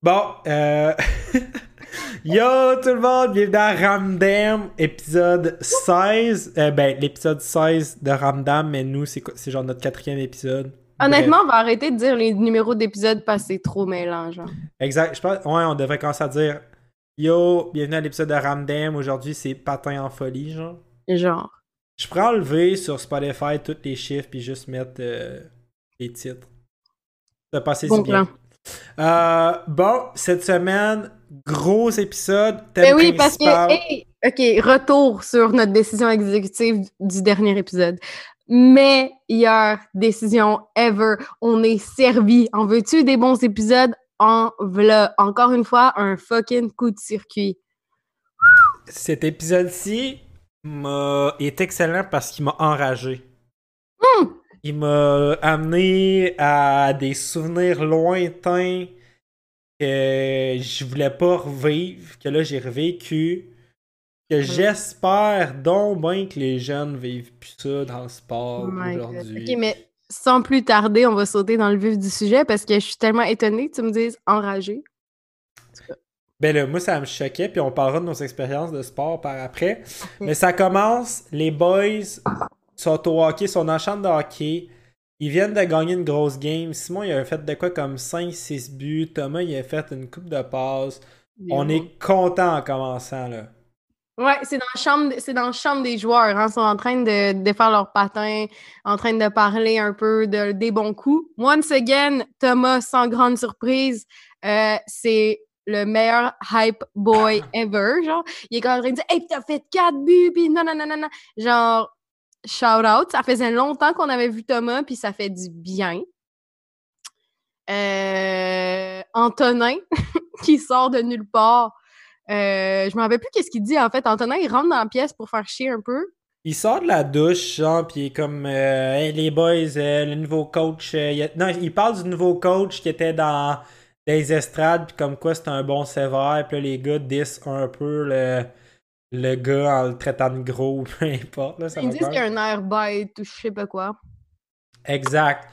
Bon, euh... Yo tout le monde, bienvenue dans Ramdam, épisode 16. Euh, ben, l'épisode 16 de Ramdam, mais nous, c'est, c'est genre notre quatrième épisode. Honnêtement, on va arrêter de dire les numéros d'épisodes parce que c'est trop mélangeant. Exact. Je pense, ouais, on devrait commencer à dire Yo, bienvenue à l'épisode de Ramdam. Aujourd'hui, c'est Patin en folie, genre. Genre. Je pourrais enlever sur Spotify tous les chiffres puis juste mettre euh, les titres. Ça passer Bon si bien. Euh, bon, cette semaine, gros épisode. Thème Ben oui, parce que, hey, OK, retour sur notre décision exécutive du dernier épisode. Meilleure décision ever. On est servi. En veux-tu des bons épisodes? En v'là. Encore une fois, un fucking coup de circuit. Cet épisode-ci est excellent parce qu'il m'a enragé. Il m'a amené à des souvenirs lointains que je voulais pas revivre, que là j'ai revécu. Que j'espère donc bien que les jeunes vivent plus ça dans le sport Oh aujourd'hui. OK, mais sans plus tarder, on va sauter dans le vif du sujet parce que je suis tellement étonnée que tu me dises enragé. Ben là, moi, ça me choquait, puis on parlera de nos expériences de sport par après. Mais ça commence, les boys sont au hockey, sont dans la chambre de hockey. Ils viennent de gagner une grosse game. Simon, il a fait de quoi comme 5-6 buts. Thomas, il a fait une coupe de passes. On est content en commençant, là. Ouais, c'est dans la chambre, c'est dans la chambre des joueurs. Hein. Ils sont en train de, de faire leur patin, en train de parler un peu de, des bons coups. Once again, Thomas, sans grande surprise, euh, c'est le meilleur hype boy ever. Genre, il est quand même en train de dire Hey, t'as fait quatre buts, puis non, non, non, non, non. Genre, shout out. Ça faisait longtemps qu'on avait vu Thomas, puis ça fait du bien. Euh, Antonin, qui sort de nulle part. Euh, je me rappelle plus qu'est-ce qu'il dit en fait. Antonin, il rentre dans la pièce pour faire chier un peu. Il sort de la douche, genre, puis il est comme euh, les boys, euh, le nouveau coach. euh, il Non, il parle du nouveau coach qui était dans les estrades, puis comme quoi c'était un bon sévère, puis là, les gars disent un peu le, le gars en le traitant de gros, peu importe. Là, ça Ils disent qu'il y a un air bête ou je sais pas quoi. Exact.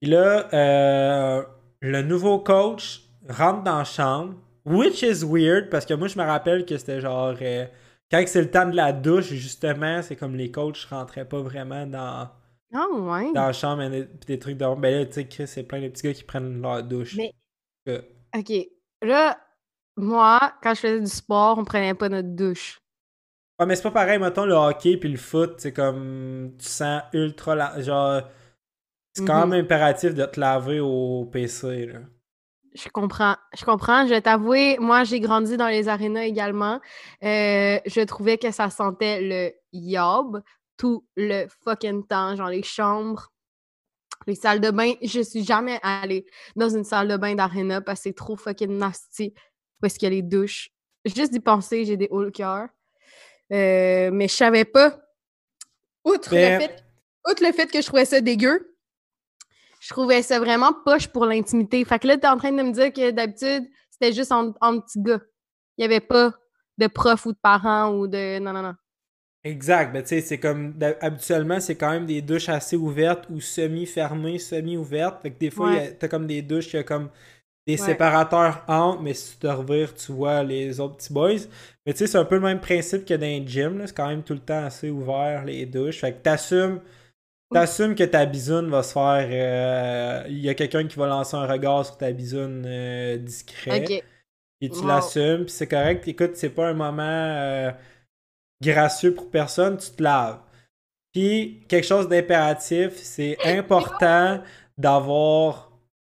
Puis là, euh, le nouveau coach rentre dans la chambre, which is weird, parce que moi, je me rappelle que c'était genre. euh, quand c'est le temps de la douche, justement, c'est comme les coachs rentraient pas vraiment dans, Ah ouais. dans la chambre et des, des trucs de. Ben là, tu sais, Chris, c'est plein de petits gars qui prennent leur douche. Mais- Euh, OK. Là, moi, quand je faisais du sport, on prenait pas notre douche. Ouais, mais c'est pas pareil, mettons, le hockey puis le foot, c'est comme. Tu sens ultra. la- Genre. C'est quand Mhm. même impératif de te laver au PC, là. Je comprends. Je comprends. Je vais t'avouer, moi, j'ai grandi dans les arénas également. Euh, je trouvais que ça sentait le yob tout le fucking temps. Genre les chambres, les salles de bain. Je suis jamais allée dans une salle de bain d'aréna parce que c'est trop fucking nasty. Parce qu'il y a les douches. Juste d'y penser, j'ai des hauts le cœur. Euh, mais je savais pas. Outre, Mais- le fait, outre le fait que je trouvais ça dégueu, je trouvais ça vraiment poche pour l'intimité. Fait que là, t'es en train de me dire que d'habitude, c'était juste en, en petits gars. Il n'y avait pas de prof ou de parents ou de. Non, non, non. Exact, ben tu sais, c'est comme habituellement, c'est quand même des douches assez ouvertes ou semi-fermées, semi-ouvertes. Fait que des fois, Ouais. t'as comme des douches qui a comme des Ouais. séparateurs entre, mais si tu te revires, tu vois les autres petits boys. Mais tu sais, c'est un peu le même principe que dans gyms, là. c'est quand même tout le temps assez ouvert les douches. Fait que t'assumes. T'assumes que ta bisoune va se faire. euh, Il y a quelqu'un qui va lancer un regard sur ta bisoune euh, discret. OK. Et tu Wow. l'assumes, puis c'est correct. Écoute, c'est pas un moment euh, gracieux pour personne, tu te laves. Puis, quelque chose d'impératif, c'est important d'avoir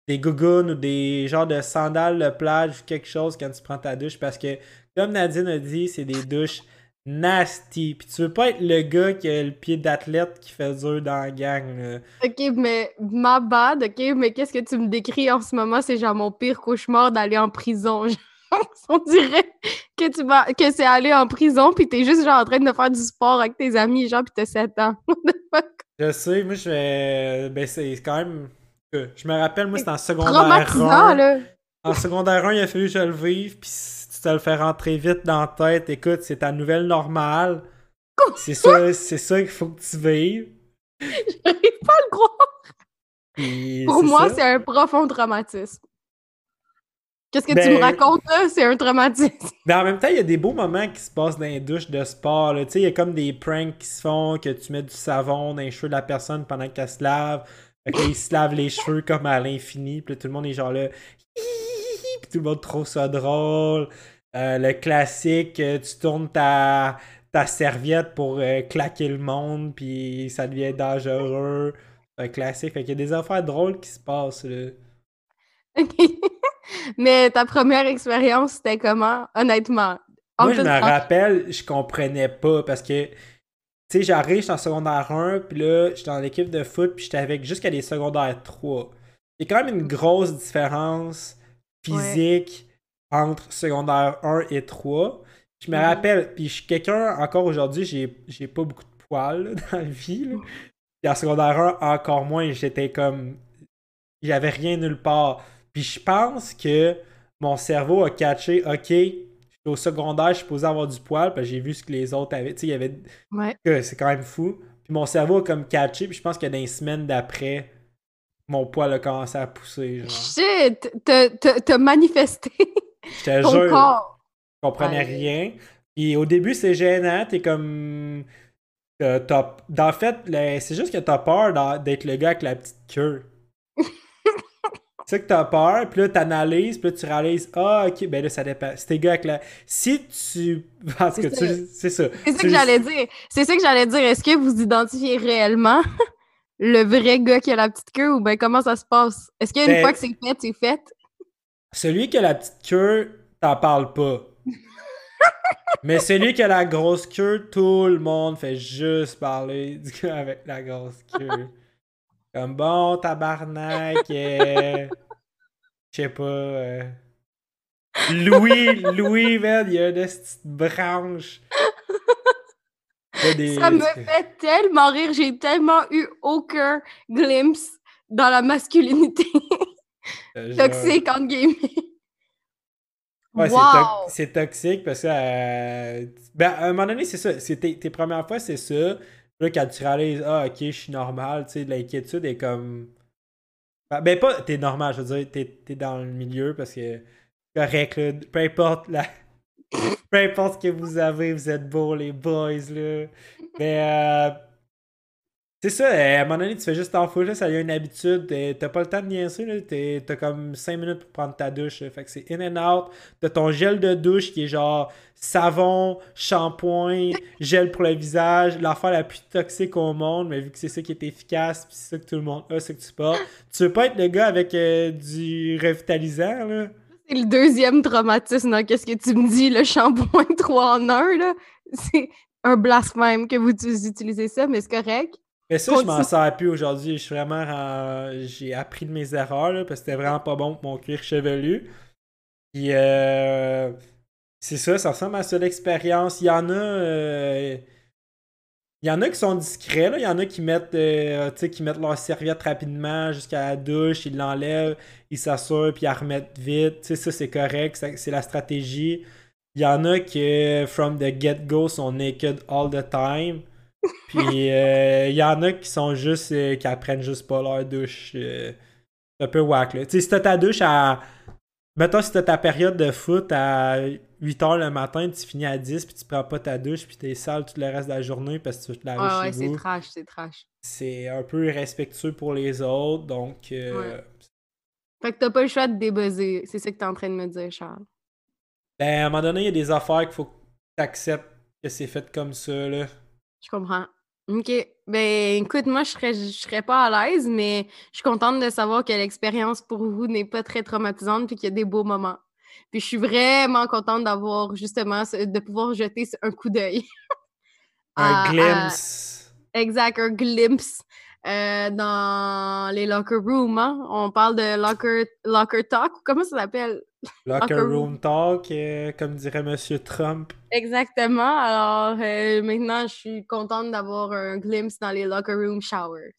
des gougounes ou des genres de sandales de plage ou quelque chose quand tu prends ta douche parce que, comme Nadine a dit, c'est des douches nasty. Puis tu veux pas être le gars qui a le pied d'athlète qui fait dur dans la gang. là. OK, mais ma bad, OK, mais qu'est-ce que tu me décris en ce moment? C'est genre mon pire cauchemar d'aller en prison. On dirait que tu vas que c'est aller en prison puis t'es juste genre en train de faire du sport avec tes amis, genre, puis t'as 7 ans. What the fuck? Je sais, moi je vais. Ben c'est quand même. Je me rappelle, moi c'était en secondaire Traumatisant, 1. là. En secondaire 1, il a fallu que je le vive, puis si tu te le fais rentrer vite dans la tête, écoute, c'est ta nouvelle normale. C'est ça, c'est ça qu'il faut que tu vives. J'arrive pas à le croire. Puis Pour moi, c'est un profond traumatisme. Qu'est-ce que tu me Ben- racontes là? C'est un traumatisme. Mais en même temps, il y a des beaux moments qui se passent dans les douches de sport. Tu sais, il y a comme des pranks qui se font, que tu mets du savon dans les cheveux de la personne pendant qu'elle se lave. Fait que là, il se lave les cheveux comme à l'infini. Puis là, tout le monde est genre là. Puis tout le monde trouve ça drôle. Euh, le classique, euh, tu tournes ta, ta serviette pour euh, claquer le monde, puis ça devient dangereux. Un classique. Fait qu'il y a des affaires drôles qui se passent. Là. Ok. Mais ta première expérience, c'était comment, honnêtement? En Moi, je me rappelle, je comprenais pas parce que, tu sais, j'arrive, j'étais en secondaire 1, puis là, j'étais dans l'équipe de foot, puis j'étais avec jusqu'à des secondaires 3. Il y a quand même une grosse différence physique entre secondaire 1 et 3. Je me Mhm. rappelle, puis je suis quelqu'un, encore aujourd'hui, j'ai pas beaucoup de poils là, dans la vie. Là. Puis en secondaire 1, encore moins, j'étais comme. J'avais rien nulle part. Puis je pense que mon cerveau a catché, ok, au secondaire, je suis supposé avoir du poil, puis j'ai vu ce que les autres avaient. Tu sais, il y avait. Ouais. que C'est quand même fou. Puis mon cerveau a comme catché, puis je pense que dans les semaines d'après, mon poil a commencé à pousser. Genre. Shit! T'as- manifesté Je te jure, corps. je comprenais Ouais. rien. Puis au début, c'est gênant, t'es comme. euh, En fait, c'est juste que t'as peur d'être le gars avec la petite queue. C'est ça que t'as peur, puis là t'analyses, puis là tu réalises, ah ok, ben là ça dépend. Si t'es gars avec la. Si tu. Parce que C'est tu. C'est ça. C'est ça Tu- que j'allais dire. C'est ça que j'allais dire. Est-ce que vous identifiez réellement le vrai gars qui a la petite queue ou ben comment ça se passe? Est-ce qu'une Ben- fois que c'est fait, c'est fait? Celui qui a la petite queue, t'en parles pas. Mais celui qui a la grosse queue, tout le monde fait juste parler du gars avec la grosse queue. Comme bon, tabarnak, euh, je sais pas. euh, Louis, Louis, man, il y a une petite branche. Des- Ça me fait tellement rire. J'ai tellement eu aucun glimpse dans la masculinité Genre- toxique, entre guillemets. Ouais, c'est to- toxique parce que. euh, ben, à un moment donné, c'est ça. C'est tes, tes premières fois, c'est ça. Là, quand tu réalises, ah, ok, je suis normal, tu sais, l'inquiétude est comme. Ben, ben, pas, t'es normal, je veux dire, t'es, t'es dans le milieu parce que. Correct, là. Peu importe la. Peu importe ce que vous avez, vous êtes beaux, les boys, là. Mais. euh, c'est ça, à un moment donné, tu fais juste t'en foutre, là, ça devient une habitude. T'as pas le temps de niaiser, T'as comme 5 minutes pour prendre ta douche. Fait que c'est in and out. T'as ton gel de douche qui est genre savon, shampoing, gel pour le visage, l'affaire la plus toxique au monde, mais vu que c'est ça qui est efficace, puis c'est ça que tout le monde a, c'est que tu portes. Tu veux pas être le gars avec euh, du revitalisant, là? C'est le deuxième traumatisme qu'est-ce que tu me dis, le shampoing 3 en 1, là. C'est un blasphème que vous utilisez ça, mais c'est correct. Mais ça, je m'en sers plus aujourd'hui. Je suis vraiment. en- J'ai appris de mes erreurs, là, parce que c'était vraiment pas bon pour mon cuir chevelu. Puis, euh, c'est ça, ça ressemble à ça l'expérience. Il y en a. euh, Il y en a qui sont discrets, là. Il y en a qui mettent, euh, qui mettent leur serviette rapidement jusqu'à la douche, ils l'enlèvent, ils s'assurent, puis ils la remettent vite. Tu sais, ça, c'est correct, c'est la stratégie. Il y en a qui, from the get-go, sont naked all the time. Puis euh, il y en a qui sont juste. euh, qui apprennent juste pas leur douche. euh, c'est un peu whack là. Tu sais, si t'as ta douche à. Mettons, si t'as ta période de foot à 8h le matin, tu finis à 10, puis tu prends pas ta douche, puis t'es sale tout le reste de la journée parce que tu veux te laver Ouais, chez ouais, c'est trash, c'est trash. C'est un peu irrespectueux pour les autres, donc. euh, Ouais. Fait que t'as pas le choix de débuzzer. C'est ça que t'es en train de me dire, Charles. Ben, à un moment donné, il y a des affaires qu'il faut que t'acceptes que c'est fait comme ça, là. Je comprends. OK. Ben, écoute, moi, je serais, je serais pas à l'aise, mais je suis contente de savoir que l'expérience pour vous n'est pas très traumatisante puis qu'il y a des beaux moments. Puis je suis vraiment contente d'avoir justement, de pouvoir jeter un coup d'œil. Un à- à- glimpse. exact, un glimpse euh, dans les locker rooms. hein. On parle de locker, locker talk, ou comment ça s'appelle? Locker room talk, euh, comme dirait Monsieur Trump. Exactement. Alors, euh, maintenant, je suis contente d'avoir un glimpse dans les locker room showers.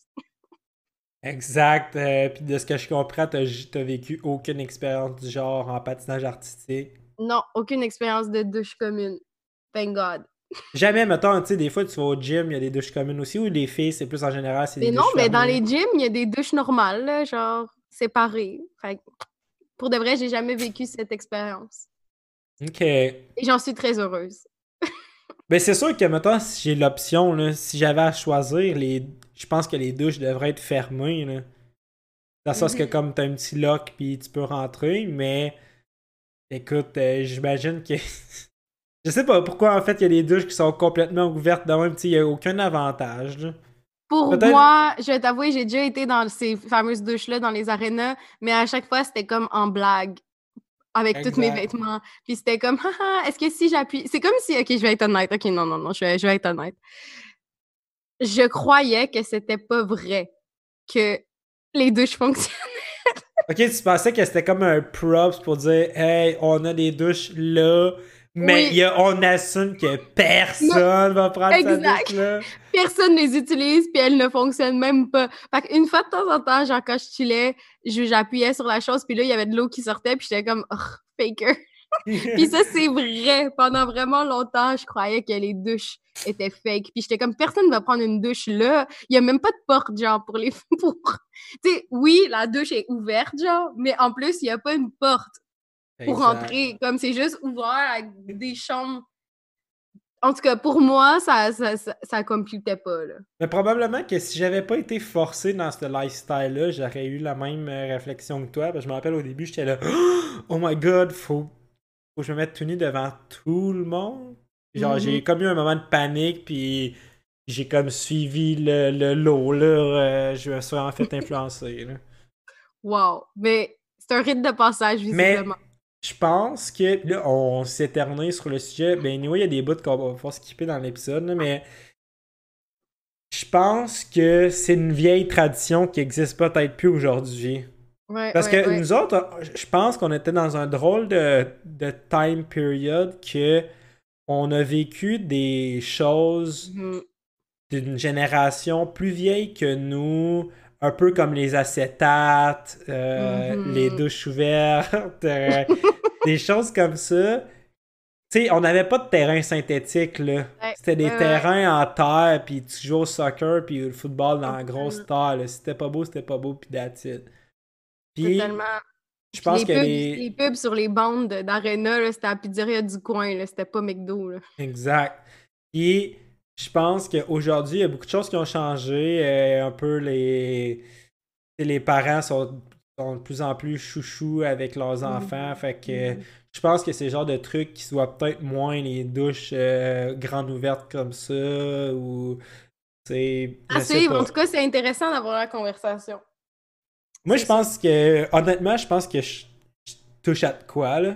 Exact. euh, Puis de ce que je comprends, t'as t'as vécu aucune expérience du genre en patinage artistique? Non, aucune expérience de douche commune. Thank God. Jamais, mettons, tu sais, des fois, tu vas au gym, il y a des douches communes aussi, ou les filles, c'est plus en général, c'est des Mais non, douches mais dans les gyms, il y a des douches normales, là, genre séparées. Fait que Pour de vrai, j'ai jamais vécu cette expérience. OK. Et j'en suis très heureuse. Ben, c'est sûr que, maintenant, si j'ai l'option, là, si j'avais à choisir, les... je pense que les douches devraient être fermées. Là. Dans le sens que, Mhm. comme t'as un petit lock, puis tu peux rentrer, mais écoute, euh, j'imagine que. je sais pas pourquoi, en fait, il y a des douches qui sont complètement ouvertes de même, il y a aucun avantage. là. Pour moi, je vais t'avouer, j'ai déjà été dans ces fameuses douches-là, dans les arénas, mais à chaque fois, c'était comme en blague, avec tous mes vêtements. Puis c'était comme, haha, est-ce que si j'appuie. C'est comme si, ok, je vais être honnête. Ok, non, non, non, je vais, je vais être honnête. Je croyais que c'était pas vrai que les douches fonctionnent. Ok, tu pensais que c'était comme un props pour dire, hey, on a des douches là, mais Oui. il y a- on assume que personne va prendre sa Exact. douche là. Personne les utilise, puis elles ne fonctionnent même pas. Fait qu'une fois de temps en temps, genre quand je chillais, j'appuyais sur la chose, puis là, il y avait de l'eau qui sortait, puis j'étais comme, oh, faker. Puis ça, c'est vrai. Pendant vraiment longtemps, je croyais que les douches étaient fake. Puis j'étais comme, personne ne va prendre une douche là. Il n'y a même pas de porte, genre, pour les... Pour... Tu sais, oui, la douche est ouverte, genre, mais en plus, il n'y a pas une porte pour Exact. rentrer. Comme c'est juste ouvert avec des chambres. En tout cas, pour moi, ça ça, ça, pas, là. Mais probablement que si j'avais pas été forcé dans ce lifestyle-là, j'aurais eu la même euh, réflexion que toi. Parce que je me rappelle au début, j'étais là, oh my god, faut, faut que je me mette tout nu devant tout le monde. Genre, j'ai comme eu un moment de panique, puis j'ai comme suivi le, le lot, là. euh, je me suis en fait influencer, là. Wow. Mais c'est un rite de passage, visiblement. Je pense que là, on s'éternise sur le sujet. Ben, anyway, il y a des bouts qu'on va pouvoir skipper dans l'épisode, mais je pense que c'est une vieille tradition qui existe peut-être plus aujourd'hui. Ouais, Parce ouais, que ouais. nous autres, je pense qu'on était dans un drôle de, de time period que on a vécu des choses Mhm. d'une génération plus vieille que nous, un peu comme les acétates, euh, Mhm. les douches ouvertes, euh, des choses comme ça. Tu sais, on n'avait pas de terrain synthétique, là. Ouais, C'était des ouais, ouais. terrains en terre, puis tu joues au soccer, puis le football dans la grosse terre. là. Si c'était pas beau, c'était pas beau, puis that's it. Puis, Totalement. je pense les que pubs, les... les pubs sur les bandes de- d'Arena, là, c'était la pizzeria du coin, là, c'était pas McDo. Là. Exact. Et je pense qu'aujourd'hui, il y a beaucoup de choses qui ont changé. euh, un peu les. Les parents sont, sont de plus en plus chouchous avec leurs enfants. Fait que Mhm. je pense que c'est le genre de truc qui soit peut-être moins les douches euh, grandes ouvertes comme ça. Ou. C'est. À suivre. En tout cas, c'est intéressant d'avoir la conversation. Moi, je pense que. Honnêtement, je pense que je, je touche à de quoi, là.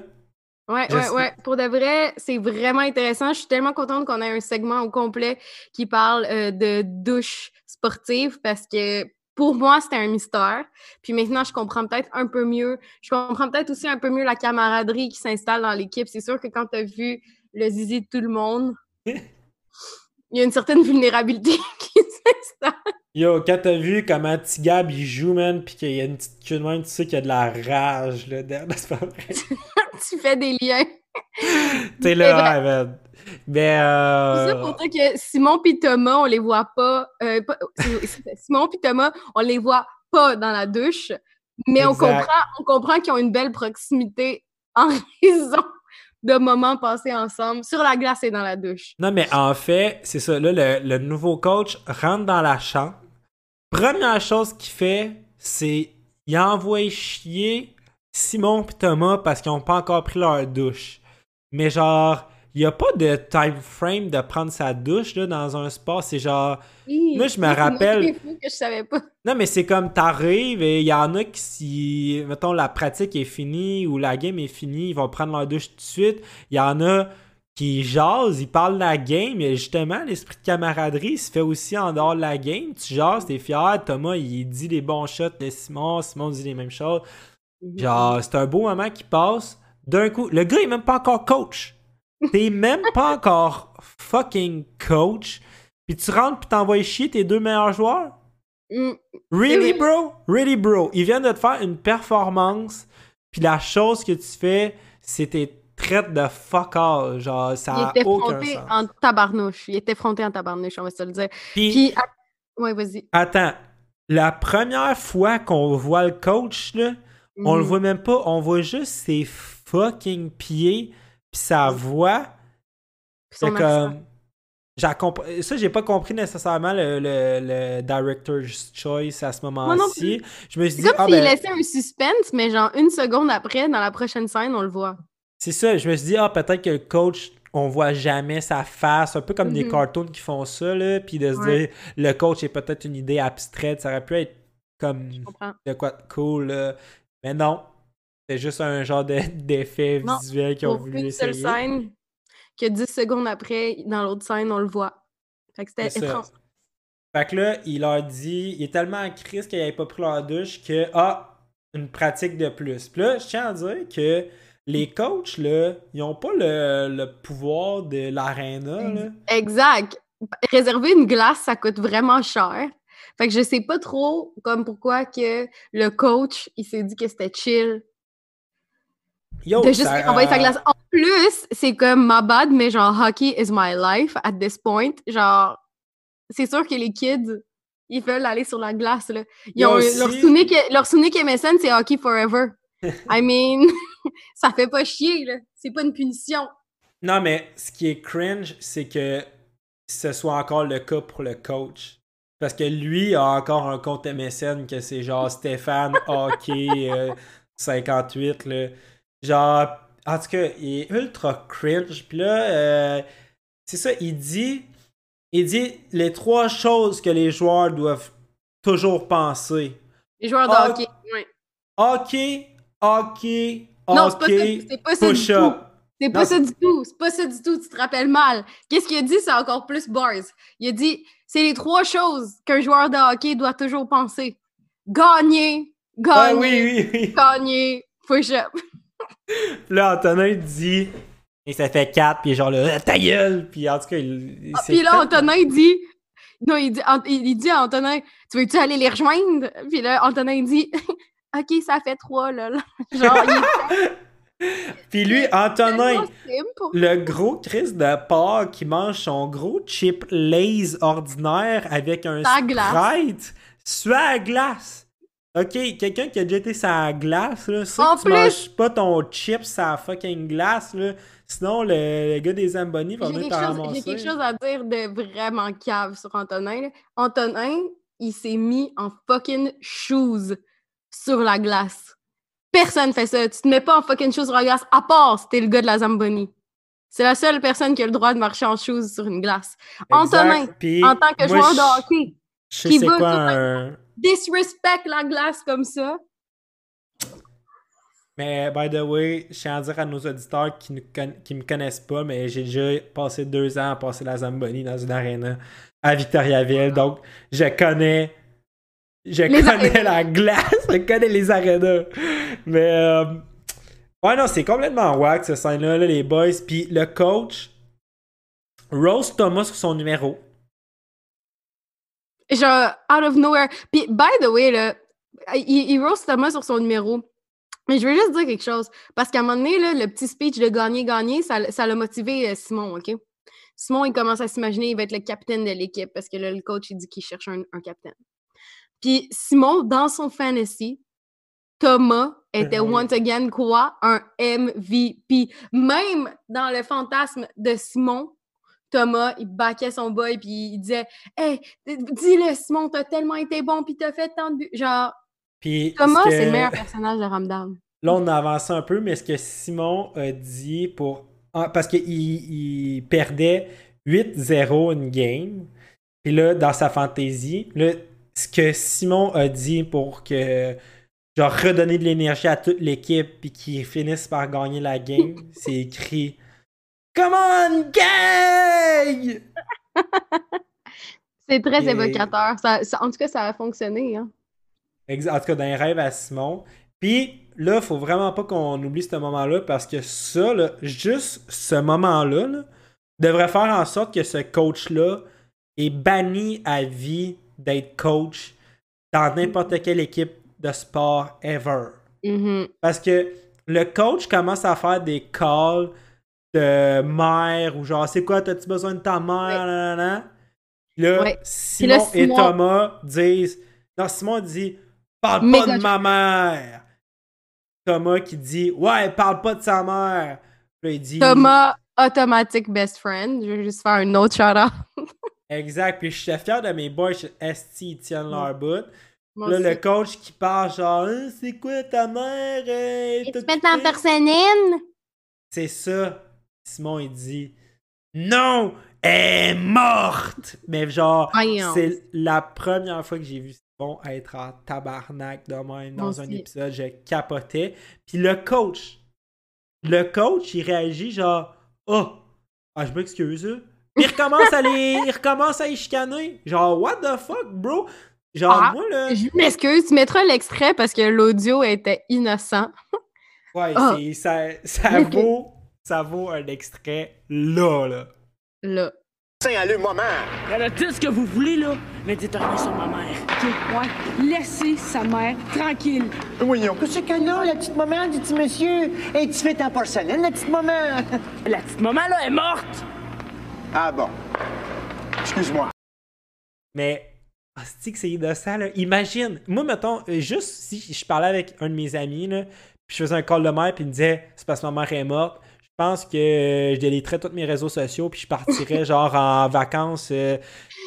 Ouais, Je ouais, sais- ouais. Pour de vrai, c'est vraiment intéressant. Je suis tellement contente qu'on ait un segment au complet qui parle euh, de douche sportive parce que pour moi, c'était un mystère. Puis maintenant, je comprends peut-être un peu mieux. Je comprends peut-être aussi un peu mieux la camaraderie qui s'installe dans l'équipe. C'est sûr que quand tu as vu le zizi de tout le monde, il y a une certaine vulnérabilité qui s'installe. Yo, quand t'as vu comment Tigab il joue, man, pis qu'il y a une petite queue de même, tu sais qu'il y a de la rage, là, derrière. C'est pas vrai. tu fais des liens. T'es là, ouais, man. Mais, C'est ça euh... pour dire que Simon et Thomas, on les voit pas. euh, pas- c'est- c'est- Simon et Thomas, on les voit pas dans la douche, mais on comprend, on comprend qu'ils ont une belle proximité en raison de moments passés ensemble sur la glace et dans la douche. Non, mais en fait, c'est ça, là, le, le nouveau coach rentre dans la chambre. Première chose qu'il fait, c'est il envoie chier Simon et Thomas parce qu'ils ont pas encore pris leur douche. Mais genre, il y a pas de time frame de prendre sa douche, là, dans un sport. C'est genre... Moi, je me Oui, c'est rappelle- info que je savais pas. Non, mais c'est comme t'arrives et il y en a qui, si, mettons, la pratique est finie ou la game est finie, ils vont prendre leur douche tout de suite. Il y en a qui jasent, ils parlent de la game, mais justement, l'esprit de camaraderie se fait aussi en dehors de la game. Tu jases, t'es fier, Thomas, il dit les bons shots de Simon, Simon dit les mêmes choses. Genre, c'est un beau moment qui passe. D'un coup, le gars est même pas encore coach. T'es même pas encore fucking coach. Puis tu rentres puis t'envoies chier tes deux meilleurs joueurs? Mm, Really, vrai. bro? Really, bro? Ils viennent de te faire une performance, puis la chose que tu fais, c'est tes traites de fuck all. Genre, ça il a était aucun fronté sens. en tabarnouche. Il était fronté en tabarnouche, on va se le dire. Puis, Puis, à- ouais, vas-y. attends, la première fois qu'on voit le coach, là, On le Mhm. voit même pas, on voit juste ses fucking pieds puis sa voix. C'est comme. Ça, j'ai pas compris nécessairement le, le, le Director's Choice à ce moment-ci. Je me suis C'est dit, comme ah s'il ben, laissait un suspense, mais genre une seconde après, dans la prochaine scène, on le voit. c'est ça. Je me suis dit, ah, peut-être que le coach, on voit jamais sa face. Un peu comme des Mhm. cartoons qui font ça, là. Puis de se Ouais. dire, le coach est peut-être une idée abstraite. Ça aurait pu être comme de quoi de cool, là. Mais non. C'est juste un genre de- d'effet visuel qu'ils ont voulu une seule essayer. scène, que 10 secondes après, dans l'autre scène, on le voit. Fait que c'était étrange. Fait que là, il leur dit, il est tellement en crise qu'il n'avait pas pris leur douche que, ah, une pratique de plus. Puis là, je tiens à dire que les coachs, là, ils ont pas le, le pouvoir de l'aréna. Exact. Réserver une glace, ça coûte vraiment cher. Fait que je sais pas trop comme pourquoi que le coach, il s'est dit que c'était chill Yo, de juste ça, envoyer sa euh, glace. En plus, c'est comme ma bad, mais genre hockey is my life at this point. Genre, c'est sûr que les kids, ils veulent aller sur la glace. Là. Ils ont, aussi- leur, souvenir, leur MSN, c'est hockey forever. I mean, ça fait pas chier, là. C'est pas une punition. Non, mais ce qui est cringe, c'est que ce soit encore le cas pour le coach. Parce que lui a encore un compte MSN que c'est genre Stéphane Hockey euh, 58. Là. Genre, en tout cas, il est ultra cringe. Puis là, euh, c'est ça, il dit, il dit les trois choses que les joueurs doivent toujours penser. Les joueurs de hockey. ouais. Hockey, hockey, Non, c'est pas ça, hockey, c'est pas ça. C'est pas ça du tout. C'est pas ça du tout. Tu te rappelles mal. Qu'est-ce qu'il a dit? C'est encore plus bars. Il a dit c'est les trois choses qu'un joueur de hockey doit toujours penser gagner, gagner, Ah oui, oui, oui. gagner, push-up. Là, Antonin dit. Et ça fait 4, puis genre là, ta gueule! Puis en tout cas, il. il Ah, Puis là, fait- Antonin dit. Non, il dit, il à Antonin, tu veux-tu aller les rejoindre? Puis là, Antonin dit, OK, ça fait trois, là. là. Genre, il Puis lui, Antonin, le gros Chris de porc qui mange son gros chip Lays ordinaire avec un. Sprite sur la glace. Ok, quelqu'un qui a été sa glace, là, c'est que tu plus- manges pas ton chip sa fucking glace, là. Sinon, le, le gars des Zamboni va venir t'en chose, j'ai ramasser. quelque chose à dire de vraiment cave sur Antonin. là. Antonin, il s'est mis en fucking shoes sur la glace. Personne fait ça. Tu te mets pas en fucking shoes sur la glace, à part si t'es le gars de la Zamboni. C'est la seule personne qui a le droit de marcher en shoes sur une glace. Antonin, En tant que moi, joueur de hockey, Je sais qui quoi un... disrespect la glace comme ça. Mais, by the way, je tiens à dire à nos auditeurs qui ne qui me connaissent pas, mais j'ai déjà passé deux ans à passer la Zamboni dans une arena à Victoriaville. Donc, je connais. Je Les connais arénas. la glace, je connais les arénas. Mais, euh, ouais, non, c'est complètement wack, cette scène-là, là, les boys. Puis le coach, Rose Thomas sur son numéro. Genre, out of nowhere. Puis, by the way, là, il, il roast Thomas sur son numéro. Mais je veux juste dire quelque chose. Parce qu'à un moment donné, là, le petit speech de gagner-gagner, ça l'a motivé euh, Simon, OK? Simon, il commence à s'imaginer il va être le capitaine de l'équipe parce que là, le coach, il dit qu'il cherche un, un capitaine. Puis Simon, dans son fantasy, Thomas était Oui. once again quoi? Un MVP. Même dans le fantasme de Simon, Thomas, il baquait son boy puis il disait Hey, dis-le, Simon, t'as tellement été bon puis t'as fait tant de buts. Genre, Puis, Thomas, ce c'est que- le meilleur personnage de Ramdam. Là, on a avancé un peu, mais ce que Simon a dit pour. ah, Parce qu'il il perdait 8-0 une game. Puis là, dans sa fantaisie, là, ce que Simon a dit pour que. Genre, redonner de l'énergie à toute l'équipe puis qu'ils finissent par gagner la game, c'est écrit Come on, gang! C'est très Et- évocateur. Ça, ça- en tout cas, ça a fonctionné. Hein. En tout cas, dans les rêves à Simon. Puis là, faut vraiment pas qu'on oublie ce moment-là parce que ça, là, juste ce moment-là, là, devrait faire en sorte que ce coach-là est banni à vie d'être coach dans n'importe quelle équipe de sport ever. Mhm. Parce que le coach commence à faire des calls de mère ou genre, c'est quoi, t'as-tu besoin de ta mère? Puis Là, Ouais. Simon, là, et Thomas disent. Non, Simon dit Parle pas de ma mère! Thomas qui dit Ouais, parle pas de sa mère. Puis là, il dit Thomas, automatic best friend. Je vais juste faire un autre shout-out. Exact. Puis je suis fier de mes boys, Esti, ils tiennent leur bout. Moi Là, aussi. le coach qui parle genre Hein, C'est quoi ta mère? Euh, tu mets en occupé? personnine? C'est ça. Simon, il dit Non, elle est morte. Mais genre, c'est la première fois que j'ai vu Simon être en tabarnak de même Moi dans un aussi. épisode. Je capotais. Puis le coach, le coach, il réagit genre Oh, ah, je m'excuse. Il recommence à les. Il recommence à y chicaner. Genre, what the fuck, bro? Genre, Ah, moi, là. Je m'excuse, tu mettras l'extrait parce que l'audio était innocent. Ouais, Ah. c'est- ça, ça vaut. Ça vaut un extrait là, là. Là. Allez, maman! Elle a tout ce que vous voulez, là, mais dites rien sur ma mère. OK, ouais. Laissez sa mère tranquille. Voyons, qu'est-ce qu'elle a, la petite maman, dit petit monsieur? Et tu fais en porcelaine, la petite maman? La petite maman, là, est morte! Ah bon. Excuse-moi. Mais, c'est que c'est innocent, là. Imagine, moi, mettons, euh, juste si je parlais avec un de mes amis, là, puis je faisais un call de mère, puis il me disait, c'est parce que ma mère est morte, je pense que euh, je déliterais tous mes réseaux sociaux, puis je partirais, genre, en vacances, euh,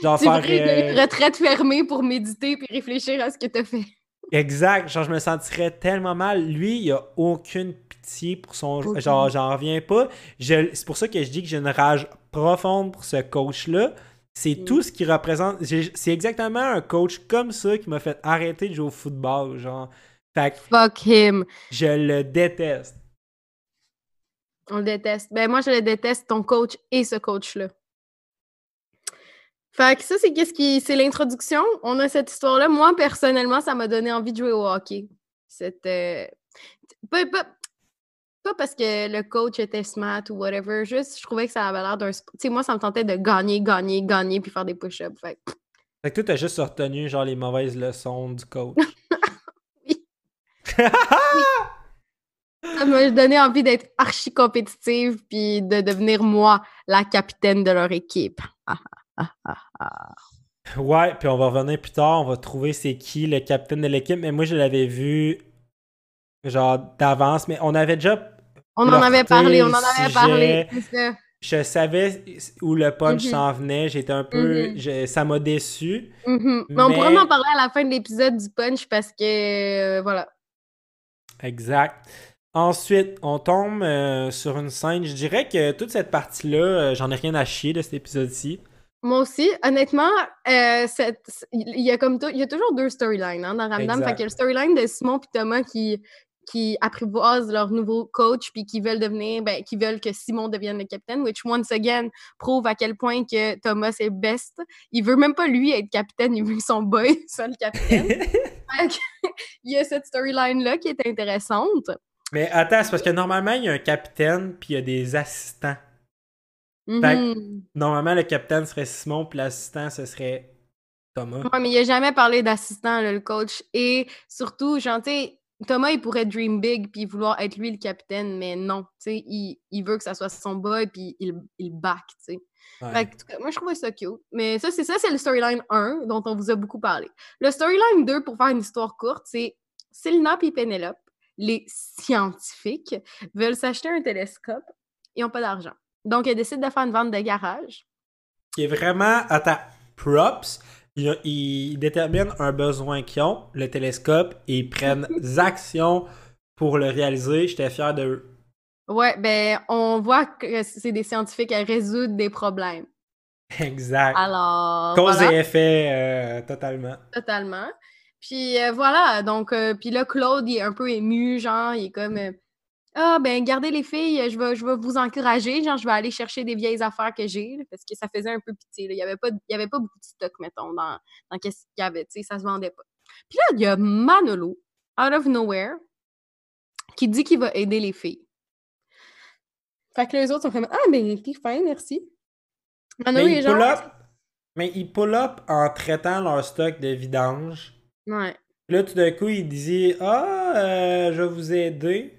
genre, Tu faire... une euh, retraite fermée pour méditer puis réfléchir à ce que t'as fait. Exact, genre, je me sentirais tellement mal. Lui, il a aucune pitié pour son... Aucune. Genre, j'en reviens pas. C'est pour ça que je dis que j'ai une rage profonde pour ce coach-là. C'est Mm. tout ce qui représente... C'est exactement un coach comme ça qui m'a fait arrêter de jouer au football, genre. Fait que Fuck him. je le déteste. On le déteste. Ben moi, je le déteste, ton coach et ce coach-là. Fait que ça, c'est qu'est-ce qui. C'est l'introduction. On a cette histoire-là. Moi, personnellement, ça m'a donné envie de jouer au hockey. C'était. Pas, pas, pas parce que le coach était smart ou whatever. Juste, je trouvais que ça avait l'air d'un. Tu sais, moi, ça me tentait de gagner, gagner, gagner puis faire des push-ups. Fait que- Fait que toi, t'as juste retenu, genre, les mauvaises leçons du coach. Oui. ça m'a donné envie d'être archi compétitive puis de devenir moi la capitaine de leur équipe. Ouais, puis on va revenir plus tard, on va trouver c'est qui le capitaine de l'équipe, mais moi je l'avais vu genre d'avance, mais on avait déjà On en avait parlé, on en avait sujet. parlé. ça. je savais où le punch Mhm. s'en venait, j'étais un peu Mhm. je- ça m'a déçu. Mhm. Mais on pourrait en parler à la fin de l'épisode du punch parce que euh, voilà. Exact. Ensuite, on tombe euh, sur une scène, je dirais que toute cette partie-là, euh, j'en ai rien à chier de cet épisode-ci. Moi aussi, honnêtement, euh, cette- il y a comme il y a toujours deux storylines hein, dans Ramdam. Fait a le storyline de Simon et Thomas qui qui apprivoisent leur nouveau coach puis qui veulent devenir ben, qui veulent que Simon devienne le capitaine which once again prouve à quel point que Thomas est best. Il veut même pas lui être capitaine, il veut que son boy soit le capitaine. Que, il y a cette storyline là qui est intéressante. Mais attends, c'est parce que normalement, il y a un capitaine puis il y a des assistants. Fait que- Mhm. Normalement, le capitaine serait Simon puis l'assistant, ce serait Thomas. Ouais, mais il a jamais parlé d'assistant, le coach. Et surtout, genre, tu sais, Thomas, il pourrait dream big puis vouloir être lui le capitaine, mais non, tu sais, il, il veut que ça soit son boy puis il, il back, tu sais. Ouais. Fait que, moi, je trouvais ça cute. Mais ça, c'est ça, c'est le storyline 1 dont on vous a beaucoup parlé. Le storyline 2, pour faire une histoire courte, c'est Selena et Penelope, les scientifiques, veulent s'acheter un télescope. Ils n'ont pas d'argent. Donc, ils décident de faire une vente de garage. qui est vraiment, attends, props. Ils, ils déterminent un besoin qu'ils ont, le télescope, et ils prennent actions pour le réaliser. J'étais fier de eux. Ouais, ben, on voit que c'est des scientifiques à résoudre des problèmes. Exact. Alors, Cause voilà, et effet, euh, totalement. totalement. Puis euh, voilà, donc, euh, puis là, Claude, il est un peu ému, genre, il est comme, euh, ah, ben, gardez les filles, je vais, je vais vous encourager, genre, je vais aller chercher des vieilles affaires que j'ai, parce que ça faisait un peu pitié, là. Il y avait pas, il y avait pas beaucoup de stock, mettons, dans, dans qu'est-ce qu'il y avait, tu sais, ça se vendait pas. Puis là, il y a Manolo, out of nowhere, qui dit qu'il va aider les filles. Fait que les autres sont comme, ah, ben, t'es fin, merci. Manolo, Mais il genre, pull up, mais ils pull up en traitant leur stock de vidange. Ouais. Puis là, tout d'un coup, il disait Ah, euh, je vais vous aider.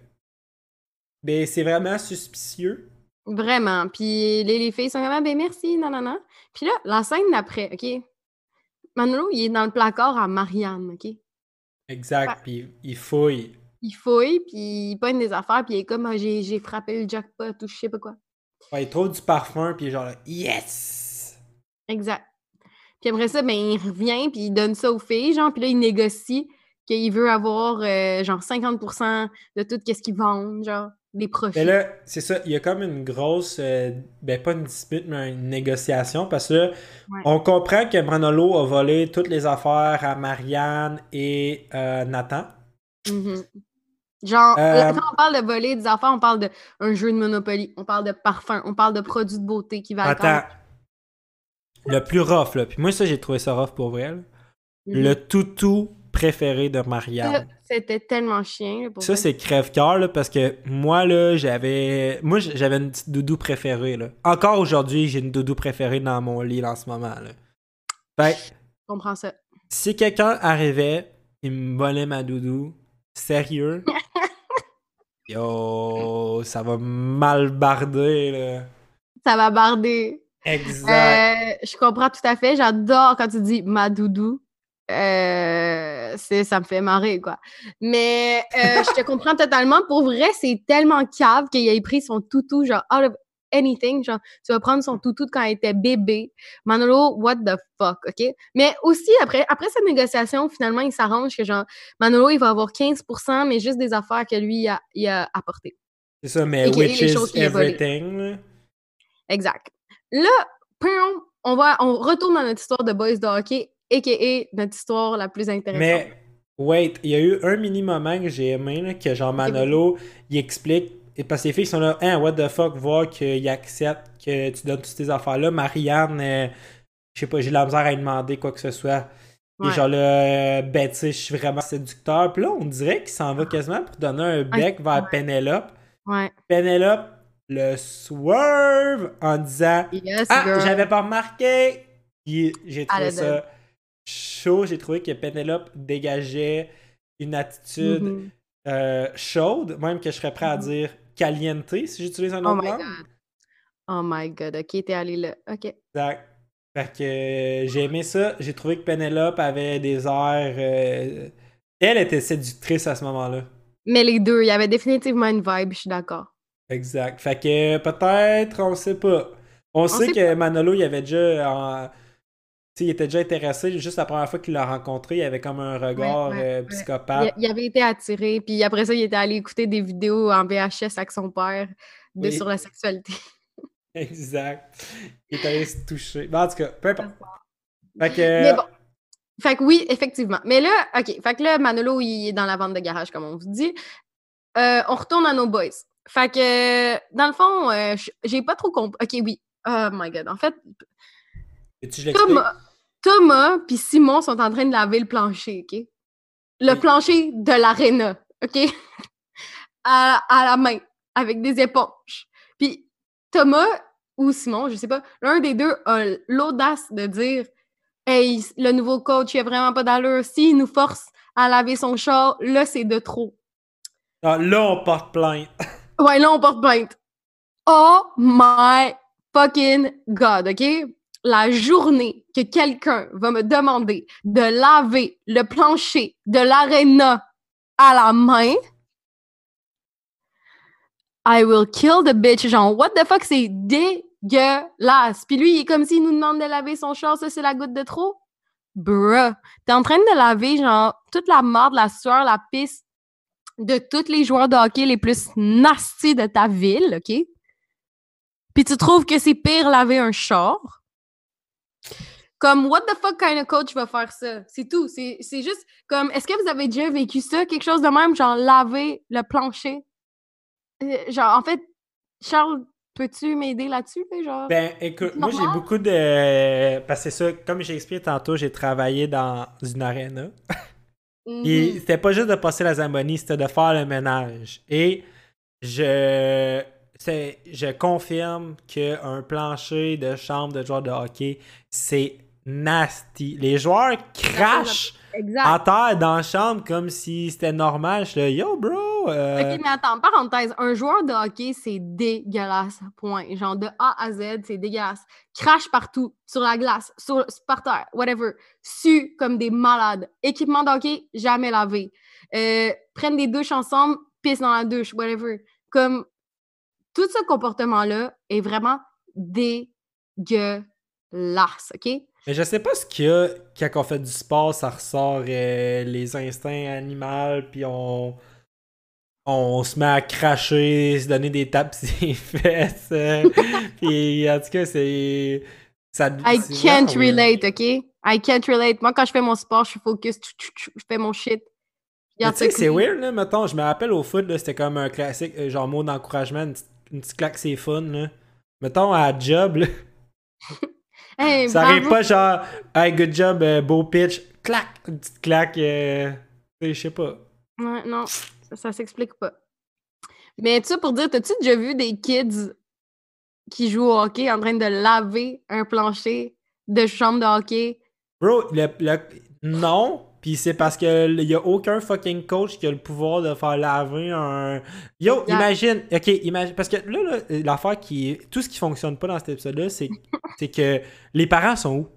Ben, c'est vraiment suspicieux. Vraiment. Puis les, les filles sont comme, ah, ben merci, non, non, non. Puis là, la scène d'après, OK? Manolo, il est dans le placard à Marianne, OK? Exact. Puis il fouille. il fouille, puis il pogne des affaires, puis il est comme Ah, j'ai frappé le jackpot ou je sais pas quoi. Ouais, il trouve du parfum, puis genre, yes! Exact. Puis après ça, ben, il revient, puis il donne ça aux filles, genre, puis là, il négocie qu'il veut avoir, euh, genre, 50% de tout ce qu'ils vendent, genre, des profits. Mais là, c'est ça, il y a comme une grosse, euh, ben pas une dispute, mais une négociation, parce que là, Ouais. on comprend que Manolo a volé toutes les affaires à Marianne et euh, Nathan. Mhm. Genre, Euh, quand on parle de voler des affaires, on parle d'un jeu de Monopoly, on parle de parfum, on parle de produits de beauté qui valent Attends. Le plus rough, là. Puis moi, ça, j'ai trouvé ça rough pour vrai. là. Mhm. Le toutou préféré de Ça, Marianne. C'était tellement chien. là, pour Ça, c'est crève-cœur, là, parce que moi, là, j'avais. Moi, j'avais une petite doudou préférée, là. Encore aujourd'hui, j'ai une doudou préférée dans mon lit en ce moment, là. Fait Je comprends ça. si quelqu'un arrivait, il me volait ma doudou, sérieux, yo, ça va mal barder, là. Ça va barder. Exact. Euh, je comprends tout à fait. J'adore quand tu dis ma doudou. Euh, c'est, ça me fait marrer, quoi. Mais euh, je te comprends totalement. Pour vrai, c'est tellement cave qu'il ait pris son toutou, genre, out of anything. Genre, tu vas prendre son toutou de quand il était bébé. Manolo, what the fuck, OK? Mais aussi, après, après cette négociation, finalement, il s'arrange que, genre, Manolo, il va avoir 15%, mais juste des affaires que lui, il a, il a apportées. C'est ça, mais which is everything. Exact. Là, on, va, on retourne dans notre histoire de boys de hockey, a.k.a. notre histoire la plus intéressante. Mais, wait, il y a eu un mini moment que j'ai aimé, là, que Jean Manolo, il explique, et parce que les filles sont là, hein, what the fuck, voir qu'il accepte que tu donnes toutes ces affaires-là. Marianne, euh, je sais pas, j'ai la misère à lui demander quoi que ce soit. Et Ouais. genre là, euh, ben tu sais, je suis vraiment séducteur. Puis là, on dirait qu'il s'en va quasiment pour donner un bec vers ouais. Pénélope. Ouais. Pénélope le swerve en disant Yes, Ah, j'avais pas remarqué! J'ai trouvé ça chaud. J'ai trouvé que Pénélope dégageait une attitude Mhm. euh, chaude, même que je serais prêt à Mhm. dire caliente si j'utilise un Oh autre my langue. god. Oh my god. Ok, t'es allé là. Ok. Exact. Fait que euh, j'ai aimé ça. J'ai trouvé que Pénélope avait des airs. euh, Elle était séductrice à ce moment-là. Mais les deux, il y avait définitivement une vibe, je suis d'accord. Exact. Fait que peut-être, on sait pas. On, sait, sait que Manolo, il avait déjà. en- il était déjà intéressé. Juste la première fois qu'il l'a rencontré, il avait comme un regard ouais, euh, ouais. psychopathe. Il, il avait été attiré, puis après ça, il était allé écouter des vidéos en VHS avec son père de, Oui. sur la sexualité. Exact. Il est allé se toucher. Ben, en tout cas, peu importe. Fait que. Mais bon. Fait que oui, effectivement. Mais là, OK. Fait que là, Manolo, il est dans la vente de garage, comme on vous dit. Euh, on retourne à nos boys. Fait que, dans le fond, euh, j'ai pas trop compris. OK, oui. Oh my God. En fait? Thomas, Thomas puis Simon sont en train de laver le plancher, OK? Le Oui. plancher de l'aréna, OK? à, à la main, avec des éponges. Puis Thomas ou Simon, je sais pas, l'un des deux a l'audace de dire Hey, le nouveau coach, il a vraiment pas d'allure. S'il nous force à laver son char, là, c'est de trop. Ah, là, on porte plainte. Ouais, là, on porte plainte. Oh my fucking God, OK? La journée que quelqu'un va me demander de laver le plancher de l'aréna à la main, I will kill the bitch. Genre, what the fuck, c'est dégueulasse. Puis lui, il est comme s'il nous demande de laver son char, ça, c'est la goutte de trop. Bruh. T'es en train de laver, genre, toute la marde, la sueur, la pisse de tous les joueurs de hockey les plus nasty de ta ville, OK? Puis tu trouves que c'est pire laver un char? Comme, what the fuck kind of coach va faire ça? C'est tout. C'est juste comme, est-ce que vous avez déjà vécu ça? Quelque chose de même, genre laver le plancher? Euh, genre, en fait, Charles, peux-tu m'aider là-dessus? là, Genre? Ben, écoute, moi, j'ai beaucoup de. Parce que c'est ça, comme j'ai expliqué tantôt, j'ai travaillé dans une arena. Mhm. C'était pas juste de passer la Zamboni, c'était de faire le ménage. Et je. c'est- Je confirme qu'un plancher de chambre de joueurs de hockey, c'est nasty. Les joueurs crachent Exact. en terre dans la chambre comme si c'était normal. Je suis là, yo, bro. euh, Ok, mais attends, parenthèse, un joueur de hockey, c'est dégueulasse, point. Genre, de A à Z, c'est dégueulasse. Crache partout, sur la glace, sur, par terre, whatever. Su comme des malades. Équipement de hockey, jamais lavé. euh, prennent des douches ensemble, pissent dans la douche, whatever. Comme tout ce comportement-là est vraiment dégueulasse, OK? Mais je sais pas ce qu'il y a quand on fait du sport, ça ressort euh, les instincts animaux, puis on on se met à cracher, se donner des tapes sur les fesses. euh, puis en tout cas, c'est. Ça, I can't vraiment relate, OK? I can't relate. Moi, quand je fais mon sport, je suis focus, je fais mon shit. Tu sais, ça, c'est weird, là, mettons, je me rappelle au foot, là, c'était comme un classique, euh, genre mot d'encouragement, une, petite- claque, c'est fun, là. Mettons, à job, là, Hey, ça bravo. arrive pas genre, hey, good job, euh, beau pitch, clac, une petite claque, euh, je sais pas. Ouais, non, ça, ça s'explique pas. Mais tu pour dire, t'as-tu déjà vu des kids qui jouent au hockey en train de laver un plancher de chambre de hockey? Bro, le, le- non, puis c'est parce que y a aucun fucking coach qui a le pouvoir de faire laver un. Yo, imagine, ok, imagine, parce que là, là, l'affaire qui, tout ce qui fonctionne pas dans cet épisode-là, c'est, c'est que les parents sont où?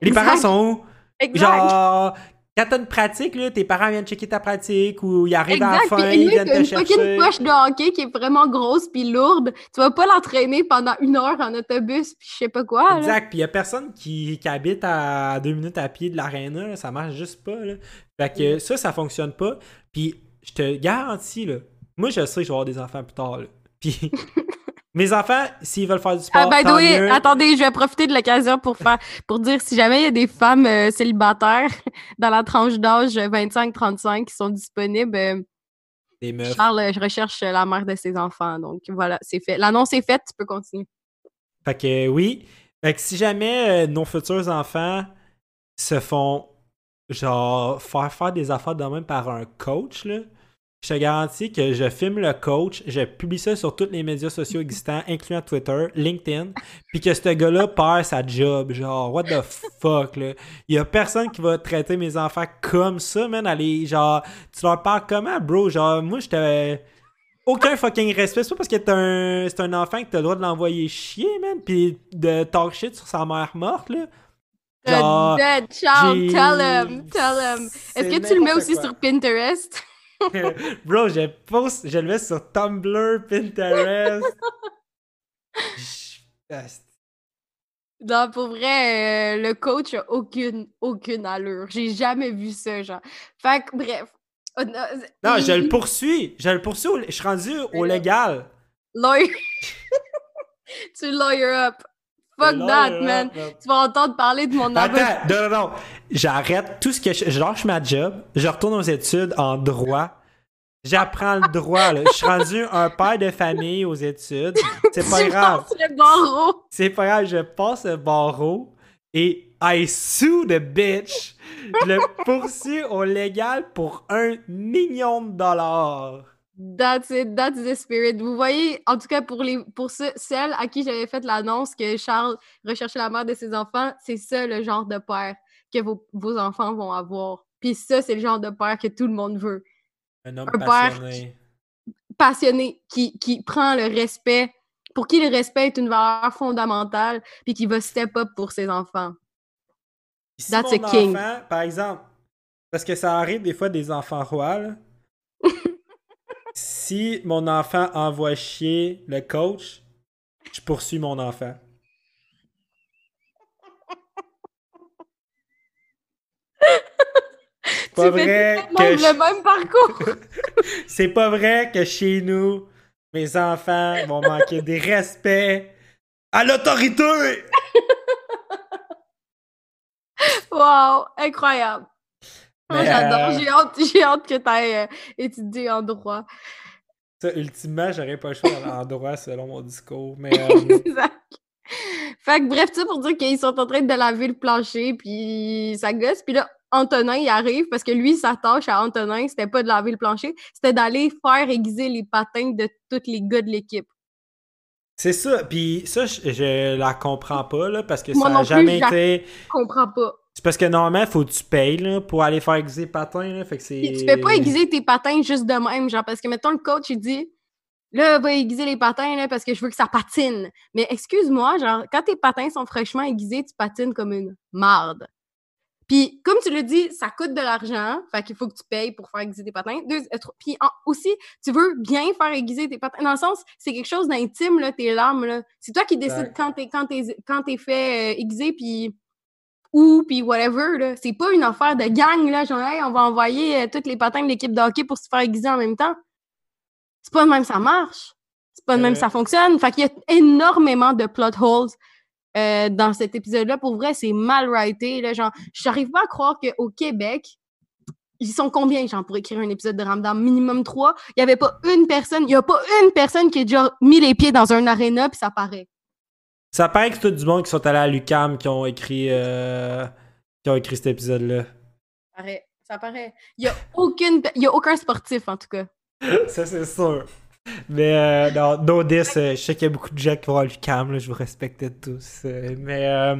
Les Exact. parents sont où? Exact! Genre, quand t'as une pratique, là, tes parents viennent checker ta pratique ou ils arrivent à la Exact! fin, Puis ils lui, viennent te une chercher. fucking poche de hockey qui est vraiment grosse puis lourde. Tu vas pas l'entraîner pendant une heure en autobus puis je sais pas quoi, là. Exact, puis il y a personne qui, qui habite à deux minutes à pied de l'aréna, ça marche juste pas. Là. Fait Mm. que ça, ça fonctionne pas. Puis je te garantis, là, moi je sais que je vais avoir des enfants plus tard. Là. Puis mes enfants, s'ils veulent faire du sport, Ah, tant way, mieux. attendez, je vais profiter de l'occasion pour faire pour dire si jamais il y a des femmes euh, célibataires dans la tranche d'âge 25-35 qui sont disponibles, euh, Des meufs. Charles, euh, je recherche la mère de ses enfants. Donc voilà, c'est fait. L'annonce est faite, tu peux continuer. Fait que oui. Fait que si jamais nos futurs enfants se font genre faire faire des affaires de même par un coach, là, je te garantis que je filme le coach, je publie ça sur tous les médias sociaux existants, incluant Twitter, LinkedIn, puis que ce gars-là perd sa job. Genre, what the fuck, là? Il y a personne qui va traiter mes enfants comme ça, man. Allez, genre, tu leur parles comment, bro? Genre, moi, j'étais aucun fucking respect. C'est pas parce que t'es un, c'est un enfant que t'as le droit de l'envoyer chier, man, pis de talk shit sur sa mère morte, là. Genre, The dead child, j'ai- tell him, tell him. Est-ce que tu le mets aussi quoi. sur Pinterest? Bro, je poste, je le mets sur Tumblr, Pinterest. Non, pour vrai, euh, le coach a aucune, aucune allure. J'ai jamais vu ça, genre. Fait que, bref. Oh, non, je le poursuis. Je le poursuis. au- Je suis rendu au légal. Lawyer. tu lawyer up. Fuck that, man. Tu vas entendre parler de mon avocat. Attends, non, non, non. J'arrête tout ce que je. Je lâche ma job. Je retourne aux études en droit. J'apprends le droit, là. Je suis rendu un père de famille aux études. C'est pas grave. passes le barreau. C'est pas grave, je passe le barreau et I sue the bitch. Je le poursuis au légal pour un million de dollars. That's it, that's the spirit. Vous voyez, en tout cas, pour, les, pour ceux- celles à qui j'avais fait l'annonce que Charles recherchait la mère de ses enfants, c'est ça le genre de père que vos, vos enfants vont avoir. Puis ça, c'est le genre de père que tout le monde veut. Un homme Un père passionné. Passionné, qui, qui prend le respect, pour qui le respect est une valeur fondamentale, puis qui va step up pour ses enfants. Si That's mon a king. enfant, par exemple, parce que ça arrive des fois des enfants rois, là. Si mon enfant envoie chier le coach, je poursuis mon enfant. C'est pas vrai que le même parcours. C'est pas vrai que chez nous, mes enfants vont manquer des respects à l'autorité! wow, incroyable. Moi, J'adore. euh, J'ai hâte, que tu ailles étudier en droit. Ça, ultimement, j'aurais pas le choix d'aller en droit selon mon discours. Mais euh, Exact. Fait que bref, ça pour dire qu'ils sont en train de laver le plancher, puis ça gosse. Puis là, Antonin, il arrive parce que lui, sa tâche à Antonin, c'était pas de laver le plancher, c'était d'aller faire aiguiser les patins de tous les gars de l'équipe. c'est ça. Puis ça, je, je la comprends pas, là, parce que Moi ça non a plus, jamais j'a- été. Je comprends pas. C'est parce que normalement, faut que tu payes là, pour aller faire aiguiser les patins. Là, fait que c'est... Puis Tu fais pas aiguiser tes patins juste de même, genre, parce que mettons le coach, il dit là, va aiguiser les patins, là, parce que je veux que ça patine. Mais excuse-moi, genre, quand tes patins sont fraîchement aiguisés, tu patines comme une marde. Puis, comme tu l'as dit, ça coûte de l'argent. Fait qu'il faut que tu payes pour faire aiguiser tes patins. Deux, euh, trois- puis en- aussi, tu veux bien faire aiguiser tes patins. Dans le sens, c'est quelque chose d'intime, là, tes larmes, là. C'est toi qui décides quand t'es, quand t'es, quand t'es fait euh, aiguiser, puis où, puis whatever, là. C'est pas une affaire de gang, là. Genre, hey, on va envoyer euh, tous les patins de l'équipe de hockey pour se faire aiguiser en même temps. C'est pas de même ça marche. C'est pas de même ça fonctionne. Fait qu'il y a énormément de plot holes euh, dans cet épisode-là. Pour vrai, c'est mal writé. Là, genre, j'arrive pas à croire qu'au Québec, ils sont combien, genre, pour écrire un épisode de Ramdam? Minimum trois. Il y avait pas une personne, il y a pas une personne qui a déjà mis les pieds dans un aréna, puis ça paraît. Ça paraît que c'est tout du monde qui sont allés à l'UCAM qui ont écrit euh, qui ont écrit cet épisode-là. Ça paraît. Ça paraît. Il y a aucune, y a aucun sportif, en tout cas. Ça, c'est sûr. Mais euh, non, no euh, je sais qu'il y a beaucoup de gens qui vont à l'UCAM, je vous respecte tous. euh, mais euh,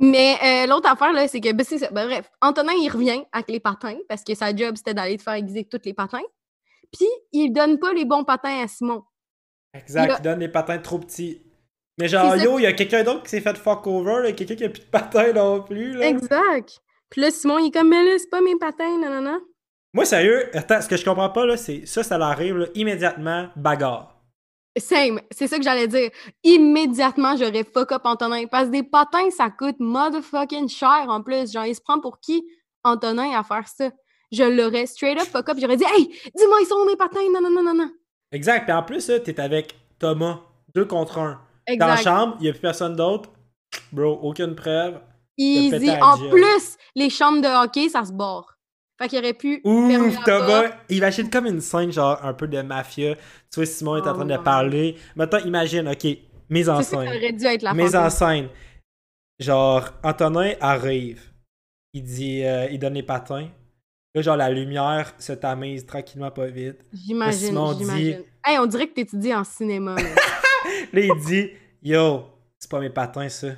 Mais euh, l'autre affaire, là, c'est que, ben, ça. Ben, bref, Antonin, il revient avec les patins parce que sa job, c'était d'aller te faire aiguiser tous les patins. Puis, il donne pas les bons patins à Simon. exact, Il a- il donne des patins trop petits. Mais genre, yo, il y a quelqu'un d'autre qui s'est fait fuck over, là, quelqu'un qui a plus de patins non plus. Là. Exact. Puis là, Simon, il est comme, mais là, c'est pas mes patins, non, non, non. Moi, sérieux, attends, ce que je comprends pas, là, c'est ça, ça l'arrive, là, immédiatement, bagarre. Same, c'est ça que j'allais dire. Immédiatement, j'aurais fuck up Antonin. Parce que des patins, ça coûte motherfucking cher en plus. Genre, il se prend pour qui, Antonin, à faire ça? Je l'aurais straight up fuck up. J'aurais dit, hey, dis-moi, ils sont où mes patins? Non, non, non, non, non. Exact, puis en plus, là, t'es avec Thomas, deux contre un. Dans la chambre, il y a plus personne d'autre. Bro, aucune preuve. Easy. En plus, les chambres de hockey, ça se barre. Fait qu'il aurait pu. Ouf, Thomas, imagine comme une scène, genre, un peu de mafia. Tu vois, Simon est en Oh train de my parler. Maintenant, imagine, ok, mise en C'est ça, scène. aurait dû être la Mise en scène. Genre, Antonin arrive. Il dit, euh, il donne les patins. Là, genre, la lumière se tamise tranquillement, pas vite. J'imagine, Simon dit- j'imagine. Hey, on dirait que t'étudies en cinéma. Là, il dit, yo, c'est pas mes patins, ça.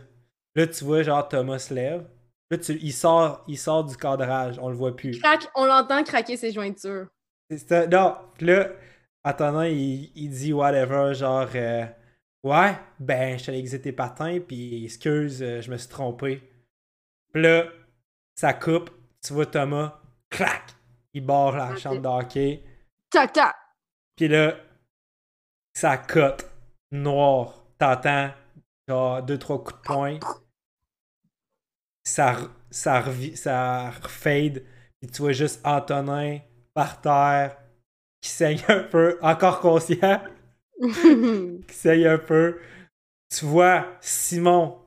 Là, tu vois, genre, Thomas se lève. Là, tu, il, sort, il sort du cadrage, on le voit plus. Crac, on l'entend craquer ses jointures. Ça- Non, là, Antonin, il, il dit whatever, genre, euh, ouais, ben, je t'allais tes patins, puis excuse, euh, je me suis trompé. Puis là, ça coupe, tu vois Thomas, clac, il barre la chambre de hockey, Tac, tac. puis là, ça cote, noir, t'entends, genre, deux, trois coups de poing, ça, ça, revi- ça refade, puis tu vois juste Antonin par terre, qui saigne un peu, encore conscient, qui saigne un peu. Tu vois, Simon,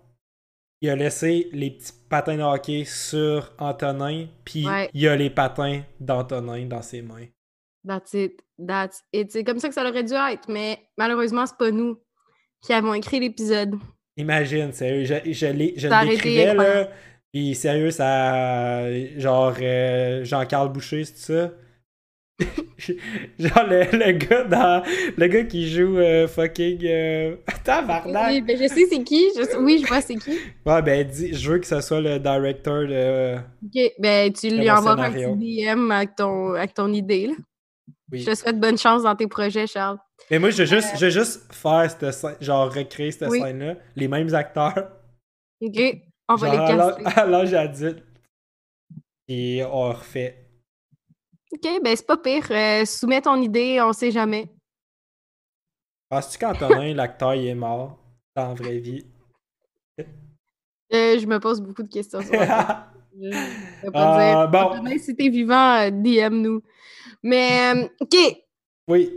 il a laissé les petits patins de hockey sur Antonin, puis Ouais. il a les patins d'Antonin dans ses mains. That's it. That's it. C'est comme ça que ça aurait dû être, mais malheureusement, c'est pas nous qui avons écrit l'épisode. Imagine, sérieux, je, je, l'ai- je l'écrivais, là, puis sérieux, ça... Genre, euh, Jean-Carl Boucher, c'est ça? genre, le, le gars dans... Le gars qui joue euh, fucking... Euh... Tabarnak! Oui, ben je sais c'est qui. Je Oui, je vois c'est qui. Ouais, ben, dis, je veux que ce soit le directeur de... Ok, ben tu lui envoies un petit DM avec ton, avec ton idée. Là. Oui. Je te souhaite bonne chance dans tes projets, Charles. Mais moi, je veux juste, je veux juste faire cette scène, genre recréer cette Oui. scène-là, les mêmes acteurs, Ok, on va genre les casser. à l'âge adulte. Et on refait. Ok, ben c'est pas pire. Euh, soumets ton idée, on sait jamais. Penses-tu qu'Antonin, l'acteur, il est mort dans la vraie vie? Euh, je me pose beaucoup de questions sur ça. Je je pas Ah, dire. bon. Antonin, si t'es vivant, euh, DM-nous. Mais, euh, ok, oui.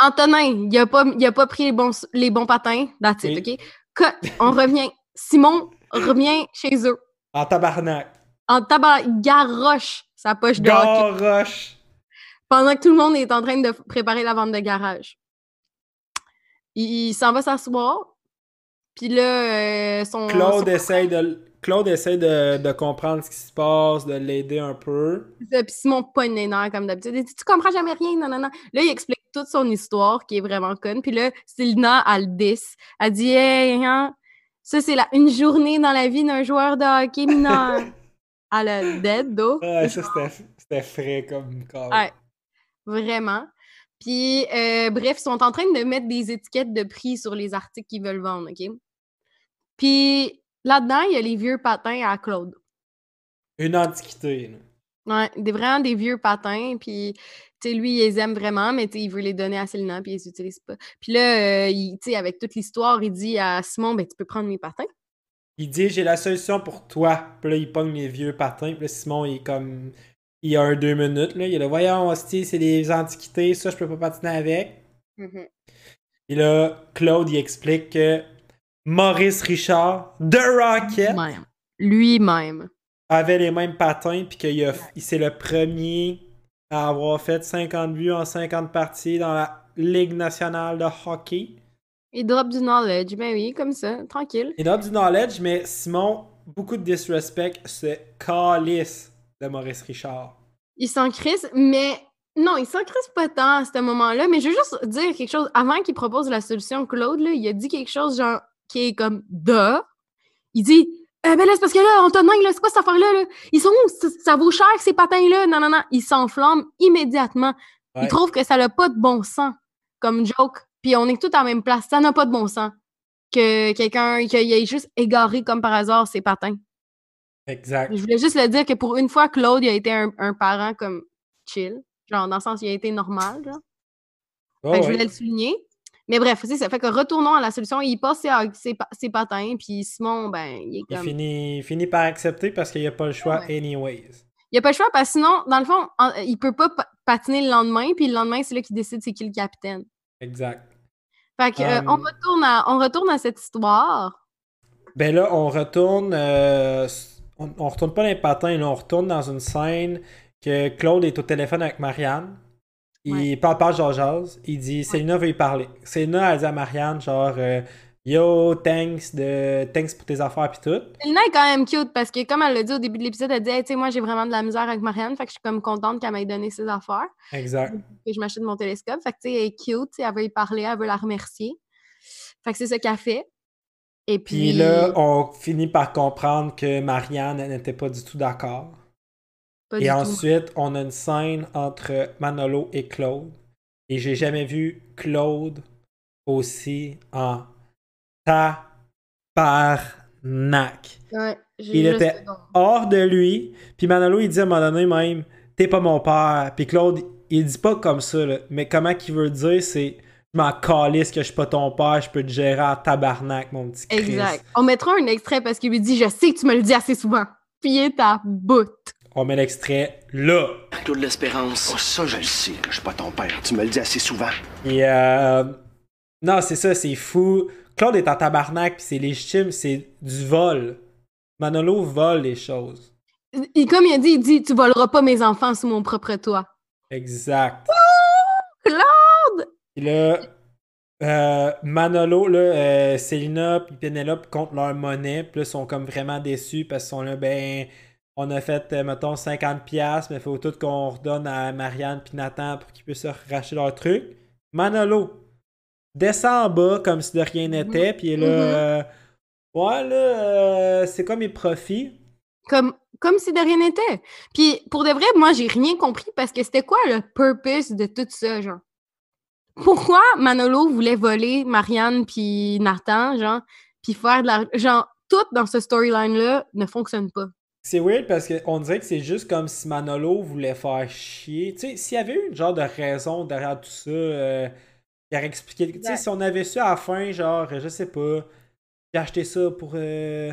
Antonin, il a pas, il a pas pris les bons, les bons patins. That's it, ok? Cut, on revient. Simon revient chez eux. En tabarnak. En tabac, il garoche sa poche de hockey Garoche. pendant que tout le monde est en train de préparer la vente de garage. Il, il s'en va s'asseoir. Puis là, euh, son. Claude son- essaye de... Claude essaie de, de comprendre ce qui se passe, de l'aider un peu. Puis Simon pogne les nerfs comme d'habitude. Il dit Tu comprends jamais rien, non, non, non. Là, il explique toute son histoire qui est vraiment conne. Puis là, Sylvina, elle le diss. Elle dit Hey, hein, ça, c'est la... une journée dans la vie d'un joueur de hockey mineur. elle a dead. Ouais, ça, c'était- c'était frais comme corps. Ouais. Vraiment. Puis, euh, bref, ils sont en train de mettre des étiquettes de prix sur les articles qu'ils veulent vendre, OK? Puis, là-dedans, il y a les vieux patins à Claude. Une antiquité. là. Ouais, des, vraiment des vieux patins, puis tu sais, lui, il les aime vraiment, mais tu il veut les donner à Célina, puis il les utilise pas. Puis là, euh, il- tu sais, avec toute l'histoire, il dit à Simon, ben tu peux prendre mes patins. Il dit J'ai la solution pour toi. Puis là, il pogne les vieux patins. Puis là, Simon, il est comme. Il a un deux minutes. Là. Il est là Voyons, hostie, c'est des antiquités. Ça, je peux pas patiner avec. Et là, Claude, il explique que Maurice Richard, de Rocket, Même. Lui-même. avait les mêmes patins. Puis qu'il a- il- c'est le premier à avoir fait 50 buts en 50 parties dans la Ligue nationale de hockey. Il drop du knowledge. Ben oui, comme ça, tranquille. Il a du knowledge, mais Simon, beaucoup de disrespect, se calisse de Maurice Richard. Il s'en crisse, mais non, il s'en crisse pas tant à ce moment-là. Mais je veux juste dire quelque chose. Avant qu'il propose la solution, Claude, là, il a dit quelque chose genre qui est comme de. Il dit Eh ben là, c'est parce que là, on te demande, là, c'est quoi cette affaire-là? Là? Ils sont où? Ça, ça vaut cher ces patins-là? Non, non, non. Il s'enflamme immédiatement. Ouais. Il trouve que ça n'a pas de bon sens comme joke. Puis on est tous à la même place. Ça n'a pas de bon sens. Que quelqu'un qu'il ait juste égaré comme par hasard ses patins. Exact. Je voulais juste le dire que pour une fois, Claude il a été un, un parent comme chill. Genre, dans le sens, il a été normal. Genre. Oh, Fait que je voulais le souligner. Mais bref, c'est ça. Fait que retournons à la solution. Il passe ses, ses, pa- ses patins, puis Simon, ben, il est Il comme. finit, il finit par accepter parce qu'il n'y a pas le choix Ouais. anyways. Il a pas le choix parce que sinon, dans le fond, il peut pas pa- patiner le lendemain, puis le lendemain, c'est là qu'il décide c'est qui le capitaine. Exact. Fait que, euh, on, Um, retourne à, on retourne à cette histoire. Ben là, on retourne. euh, on, on retourne pas dans les patins, là, on retourne dans une scène que Claude est au téléphone avec Marianne. Il Ouais. parle pas Georges Jazz. Il dit Célina veut y parler. Célina a dit à Marianne, genre, euh, Yo, thanks, de, thanks pour tes affaires pis tout. Elena est quand même cute parce que, comme elle l'a dit au début de l'épisode, elle dit Hey, Tu sais, moi, j'ai vraiment de la misère avec Marianne, fait que je suis comme contente qu'elle m'ait donné ses affaires. Exact. que je m'achète mon télescope. Fait que, tu sais, elle est cute, elle veut y parler, elle veut la remercier. Fait que c'est ce qu'elle fait. Et puis, Puis là, on finit par comprendre que Marianne n'était pas du tout d'accord. Pas Et tout. ensuite, on a une scène entre Manolo et Claude. Et j'ai jamais vu Claude aussi en tabarnak. Ouais, Il était hors de lui. Puis Manolo, il dit à un moment donné même T'es pas mon père. Puis Claude, il dit pas comme ça, là. mais comment qu'il veut dire c'est Je m'en calisse que je suis pas ton père, je peux te gérer en tabarnak, mon petit Chris. Exact. On mettra un extrait parce qu'il lui dit Je sais que tu me le dis assez souvent. Puis il est à bout. On met l'extrait là. Claude l'Espérance. Oh, ça, je le sais, que je suis pas ton père. Tu me le dis assez souvent. Et euh, non, c'est ça, c'est fou. Claude est en tabarnak, puis c'est légitime, c'est du vol. Manolo vole les choses. Et comme il a dit, il dit Tu voleras pas mes enfants sous mon propre toit. Exact. Claude! Puis là, euh, Manolo, là, euh, Célina puis Penelope comptent leur monnaie, puis là, ils sont comme vraiment déçus parce qu'ils sont là, ben, on a fait, euh, mettons, 50$, piastres, mais il faut tout qu'on redonne à Marianne puis Nathan pour qu'ils puissent se racheter leur truc. Manolo descend en bas comme si de rien n'était, puis là, Mhm. euh, ouais, là, euh, c'est quoi mes profits? Comme, comme si de rien n'était. Puis pour de vrai, moi, j'ai rien compris parce que c'était quoi le purpose de tout ça, genre? Pourquoi Manolo voulait voler Marianne puis Nathan, genre, puis faire de la... Genre, tout dans ce storyline-là ne fonctionne pas? C'est weird parce qu'on dirait que c'est juste comme si Manolo voulait faire chier. Tu sais, s'il y avait eu une genre de raison derrière tout ça, euh, il aurait expliqué. Tu sais, si on avait su à la fin, genre, je sais pas, j'ai acheté ça pour. euh,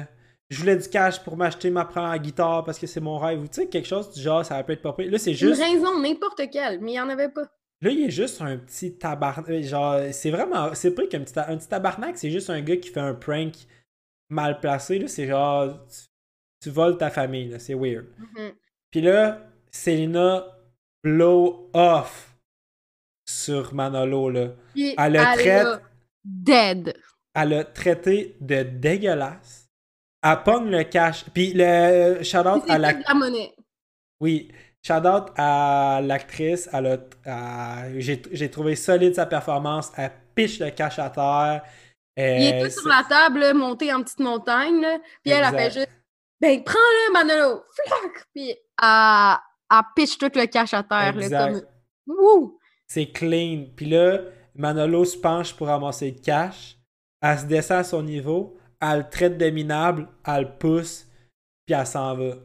je voulais du cash pour m'acheter ma première guitare parce que c'est mon rêve. Ou tu sais, quelque chose du genre, ça pu être pas pire. Là, c'est juste. Une raison, n'importe quelle, mais il n'y en avait pas. Là, il est juste un petit tabarnak. Genre, c'est vraiment. C'est pas qu'un petit, ta- un petit tabarnak, c'est juste un gars qui fait un prank mal placé. Là, c'est genre. Tu, tu voles ta famille, là. C'est weird. Mhm. Puis là, Selena blow off sur Manolo, là. Puis Elle le traite- là, dead. Elle traité de dégueulasse. Elle pogne le cash. Puis le shout-out C'est à la... monnaie. Oui, shout-out à l'actrice. Elle a... à- J'ai trouvé solide sa performance. Elle piche le cash à terre. Il Euh, est tout sur la table, monté en petite montagne, là, puis elle a fait juste Ben, prends-le, Manolo! Flac! Puis elle, elle pitch tout le cash à terre, là, comme. C'est clean. Puis là, Manolo se penche pour ramasser le cash. Elle se descend à son niveau. Elle le traite de minable. Elle le pousse. Puis elle s'en va.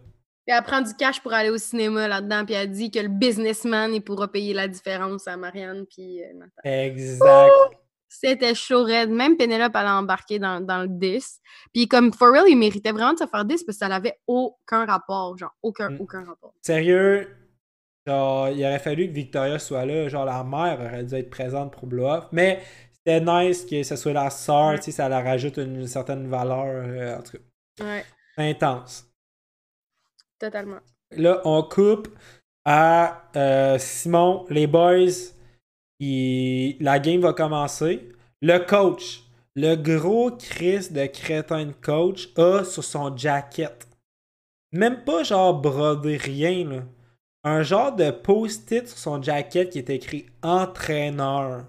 Puis elle prend du cash pour aller au cinéma là-dedans, puis elle dit que le businessman, il pourra payer la différence à Marianne, puis euh. Exact. C'était chaud raide. Même Penelope, elle a embarqué dans, dans le 10. Puis comme For Real, il méritait vraiment de se faire 10 parce que ça n'avait aucun rapport. Genre, aucun, Mm. aucun rapport. Sérieux, genre, il aurait fallu que Victoria soit là. Genre, la mère aurait dû être présente pour Blow Off. Mais c'était nice que ce soit la sœur, tu sais, ça leur rajoute une certaine valeur. euh, en tout cas, Ouais, c'est intense. totalement. Là, on coupe à euh, Simon, les boys. Il- La game va commencer. Le coach, le gros Chris de crétin de coach, a sur son jacket. Même pas genre brodé rien, là. Un genre de post-it sur son jacket qui est écrit entraîneur.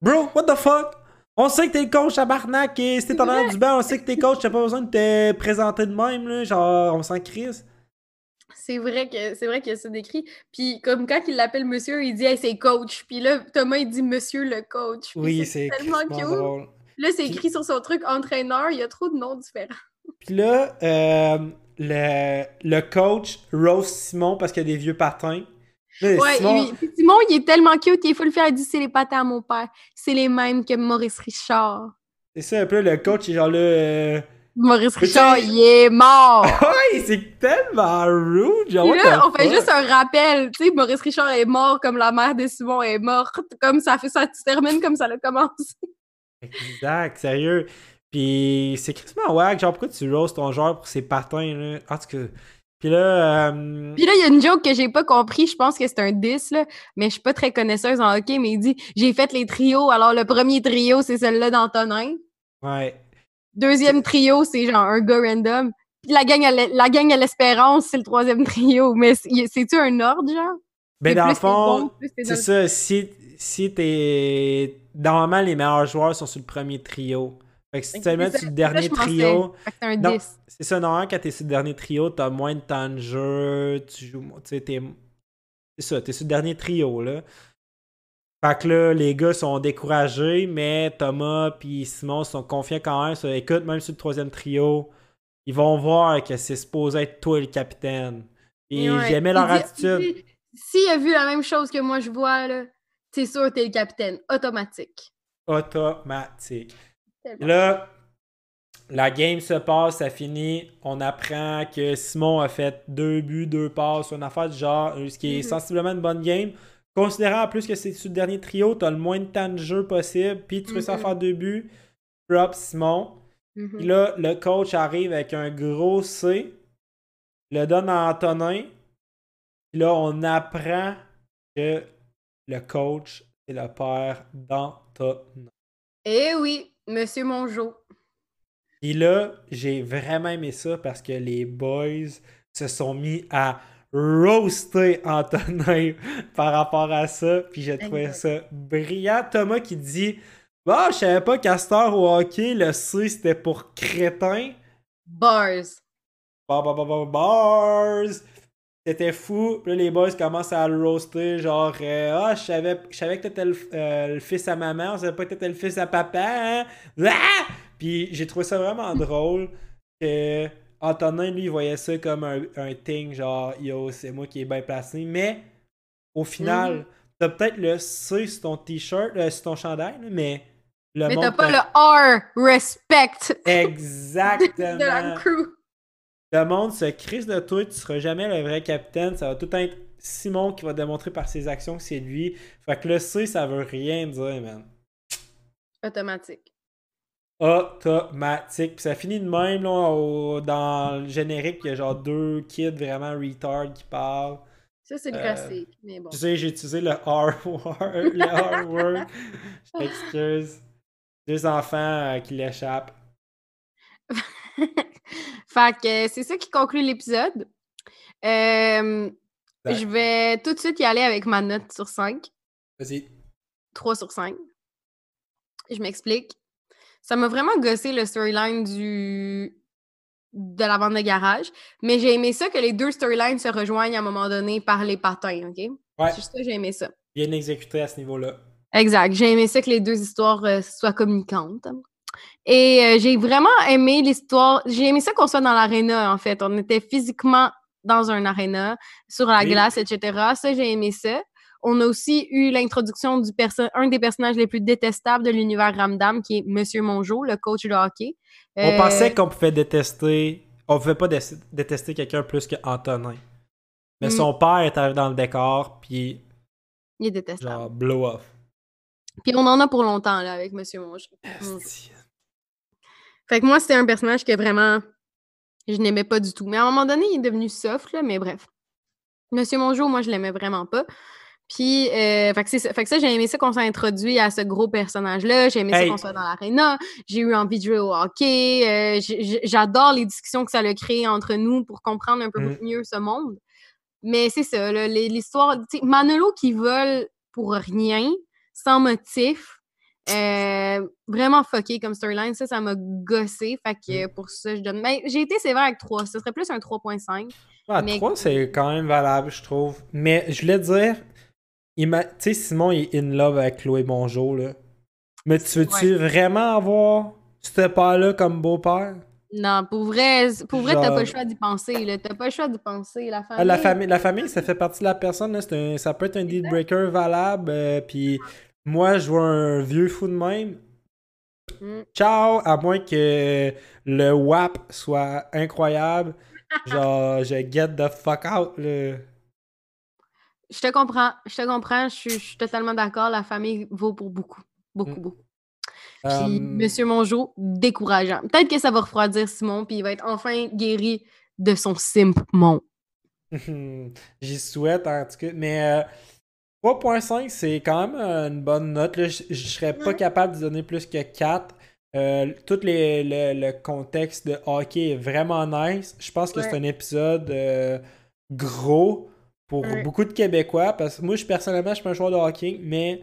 Bro, what the fuck? On sait que t'es le coach à Barnac et si t'es en du banc, on sait que t'es coach, t'as pas besoin de te présenter de même, là. Genre, on s'en crisse. C'est vrai que c'est vrai qu'il y a ça décrit. Puis comme quand il l'appelle monsieur, il dit hey, c'est coach. Puis là, Thomas, il dit monsieur le coach. Puis Oui, c'est tellement cute. drôle. Là, c'est Puis- écrit sur son truc entraîneur. Il y a trop de noms différents. Puis là, euh, le, le coach rose Simon parce qu'il y a des vieux patins. Là, Ouais, Simon, il- Simon, il est tellement cute, il faut le faire. Il dit c'est les patins à mon père. C'est les mêmes que Maurice Richard. c'est ça un peu, le coach est genre là... euh, Maurice Richard, il est mort. Ouais, c'est tellement rude, genre, là, on fait fuck? juste un rappel. Tu sais, Maurice Richard est mort comme la mère de Simon est morte. Comme ça fait ça se termine comme ça a commencé. Exact, sérieux. Puis c'est crissement wack, genre pourquoi tu roses ton genre pour ses patins, là? En tout cas... Puis là... euh, Puis là, il y a une joke que j'ai pas compris. Je pense que c'est un 10, là, mais je suis pas très connaisseuse en hockey. Mais il dit J'ai fait les trios. Alors, le premier trio, c'est celle-là d'Antonin. Ouais. Deuxième trio, c'est genre un gars random. Puis la gang à l'e- la gang à l'espérance, c'est le troisième trio. Mais c'est- c'est-tu un ordre, genre? Ben dans le fond, c'est ça, si, si t'es... Normalement, les meilleurs joueurs sont sur le premier trio. Fait que si tu mets sur le dernier trio... Fait que c'est un Non. 10. C'est ça, normalement, quand t'es sur le dernier trio, t'as moins de temps de jeu, tu joues, tu sais, t'es... C'est ça, t'es sur le dernier trio, là. Fait que là, les gars sont découragés, mais Thomas puis Simon sont confiants quand même. Ça, écoute, même sur le troisième trio, ils vont voir que c'est supposé être toi le capitaine. Et Ouais. j'aimais leur attitude. S'il a vu la même chose que moi je vois, là, c'est sûr t'es le capitaine. Automatique. automatique. Là, la game se passe, ça finit. On apprend que Simon a fait deux buts, deux passes, une affaire du genre, ce qui est Mhm. sensiblement une bonne game. Considérant en plus que c'est sur le dernier trio, t'as le moins de temps de jeu possible, puis tu réussis à Mhm. faire deux buts. Drop Simon. Puis là, le coach arrive avec un gros C, le donne à Antonin. Puis là, on apprend que le coach est le père d'Antonin. Eh oui, Monsieur Mongeau. Puis là, j'ai vraiment aimé ça parce que les boys se sont mis à roaster Antonin par rapport à ça. Puis j'ai trouvé ça brillant. Thomas qui dit Bah, je savais pas heure au hockey, le C c'était pour crétin. Bars. Bah, bah, bars. C'était fou. Puis là, les boys commencent à le roaster. Genre, euh, ah, je savais, je savais que t'étais le, euh, le fils à maman. On savait pas que t'étais le fils à papa. Hein? Ah! Puis j'ai trouvé ça vraiment drôle que Antonin, lui, il voyait ça comme un, un thing. Genre, yo, c'est moi qui est bien placé. Mais au final, Mhm. t'as peut-être le C sur ton t-shirt, euh, sur ton chandail, mais le Mais monde t'as pas le R. Respect. Exactement. de la crew. Le monde se crisse de toi, tu seras jamais le vrai capitaine. Ça va tout être Simon qui va démontrer par ses actions que c'est lui. Fait que le C, ça veut rien dire, man. Automatique. Automatique. Puis ça finit de même, là, au- dans le générique, il y a genre deux kids vraiment retard qui parlent. Ça, c'est le Euh, classique. Mais bon. Tu sais, j'ai utilisé le R word. Je m'excuse. Deux enfants euh, qui l'échappent. fait que c'est ça qui conclut l'épisode. Euh, je vais tout de suite y aller avec ma note sur 5. Vas-y. 3 sur 5. Je m'explique. Ça m'a vraiment gossé le storyline du de la bande de garage, mais j'ai aimé ça que les deux storylines se rejoignent à un moment donné par les patins, OK? Ouais, C'est juste ça, j'ai aimé ça. bien exécuté à ce niveau-là. Exact. J'ai aimé ça que les deux histoires euh, soient communicantes. Et euh, j'ai vraiment aimé l'histoire. J'ai aimé ça qu'on soit dans l'aréna, en fait. On était physiquement dans un aréna, sur la Oui. glace, etc. Ça, j'ai aimé ça. On a aussi eu l'introduction du un des personnages les plus détestables de l'univers Ramdam, qui est Monsieur Mongeau, le coach de hockey. On Euh, pensait qu'on pouvait détester. On pouvait pas dé- détester quelqu'un plus que Antonin. Mais Mm. son père est arrivé dans le décor, puis Il est détestable. genre, blow off. Puis on en a pour longtemps, là, avec Monsieur Mongeau. Fait que moi, c'était un personnage que vraiment, je n'aimais pas du tout. Mais à un moment donné, il est devenu soft, là, mais bref. Monsieur Mongeau, moi, je l'aimais vraiment pas. Puis, euh, fait que ça. Fait que ça, j'ai aimé ça qu'on s'est introduit à ce gros personnage-là. J'ai aimé Hey. ça qu'on soit dans l'aréna. J'ai eu envie de jouer au hockey. Euh, J'adore les discussions que ça a créées entre nous pour comprendre un peu Mm. mieux ce monde. Mais c'est ça, l'histoire. Manolo qui vole pour rien, sans motif. euh, vraiment fucké comme storyline. Ça, ça m'a gossé. Fait que Mm. pour ça, je donne. Mais j'ai été sévère avec 3. Ce serait plus un 3.5. Ah, Mais- 3, c'est quand même valable, je trouve. Mais je voulais dire, tu sais, Simon il est in love avec Chloé Mongeau, là. Mais tu veux-tu vraiment avoir ce père-là comme beau-père? Non, pour vrai, pour vrai, t'as pas le choix d'y penser. là. T'as pas le choix d'y penser. La famille. Ah, la, famille, la famille, ça fait partie de la personne. Là. C'est un- ça peut être un deal breaker valable. euh, Puis moi, je vois un vieux fou de même. Mm. Ciao, à moins que le WAP soit incroyable. Genre, je get the fuck out. Là. Je te comprends. Je te comprends. Je suis, je suis totalement d'accord. La famille vaut pour beaucoup. Beaucoup, Mm. beaucoup. Puis, Euh, Monsieur Mongeau, décourageant. Peut-être que ça va refroidir Simon, puis il va être enfin guéri de son simpement. J'y souhaite en tout cas. Mais euh, 3.5, c'est quand même euh, une bonne note. là. Je je serais pas capable de donner plus que 4. Euh, tout les- le, le contexte de hockey est vraiment nice. Je pense que c'est un épisode euh, gros pour Ouais. beaucoup de Québécois. Parce que moi, je, personnellement, je suis pas un joueur de hockey, mais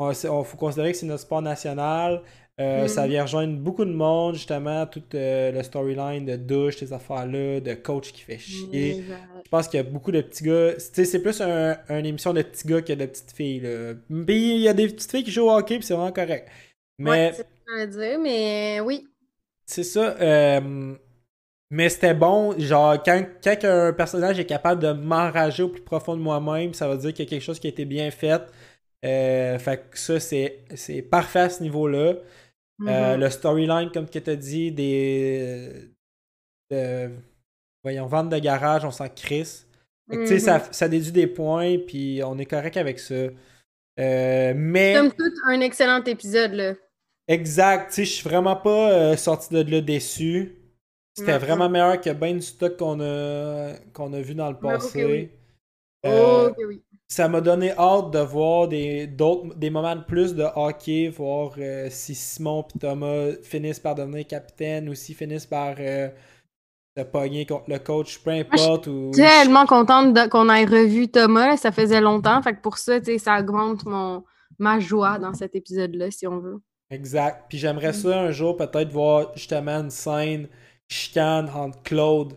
il faut considérer que c'est notre sport national. Euh, Mhm. Ça vient rejoindre beaucoup de monde, justement, tout euh, le storyline de douche, ces affaires-là, de coach qui fait chier. Je pense qu'il y a beaucoup de petits gars. C'est plus un, une émission de petits gars que de petites filles. Là. Puis il y a des petites filles qui jouent au hockey, puis c'est vraiment correct. Mais Ouais, c'est dire, mais oui. c'est ça. euh, mais c'était bon. Genre, quand, quand un personnage est capable de m'enrager au plus profond de moi-même, ça veut dire qu'il y a quelque chose qui a été bien fait. Euh, fait que ça, c'est c'est parfait à ce niveau-là. Euh, Mhm. le storyline, comme tu as dit, des. de- voyons, vente de garage, on s'en crisse. Fait que, tu sais, Mhm. ça, ça déduit des points, puis on est correct avec ça. Euh, mais, Comme tout, un excellent épisode, là. exact, tu sais, je suis vraiment pas euh, sorti de là déçu. C'était Mhm. vraiment meilleur que bien du stock qu'on a, qu'on a vu dans le passé. oui. Euh, oui. ça m'a donné hâte de voir des, des moments de plus de hockey, voir euh, si Simon et Thomas finissent par devenir capitaine ou s'ils finissent par euh, se pogner contre le coach, peu importe. ou... Tellement contente qu'on ait revu Thomas, là, ça faisait longtemps. Fait que pour ça, tu sais, ça augmente mon, ma joie dans cet épisode-là, si on veut. Exact. Puis j'aimerais ça un jour peut-être voir justement une scène chicane entre Claude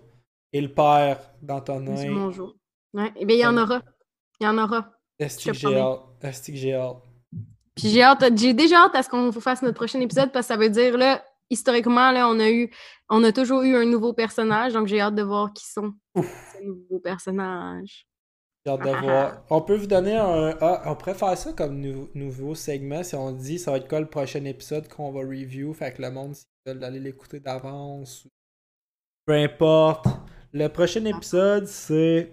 et le père d'Antonin. mon jour. Ouais. Eh bien, il y en aura. Il y en aura. Est-ce que j'ai hâte? Est-ce que j'ai hâte? Puis j'ai hâte, j'ai déjà hâte à ce qu'on fasse notre prochain épisode parce que ça veut dire, là, historiquement, là, on a eu, on a toujours eu un nouveau personnage, donc j'ai hâte de voir qui sont ces nouveaux personnages. J'ai hâte de Ah, voir. On peut vous donner un. Ah, on pourrait faire ça comme nou- nouveau segment si on dit ça va être quoi le prochain épisode qu'on va review? Fait que le monde, s'ils veulent aller l'écouter d'avance. ou- Peu importe. Le prochain épisode, c'est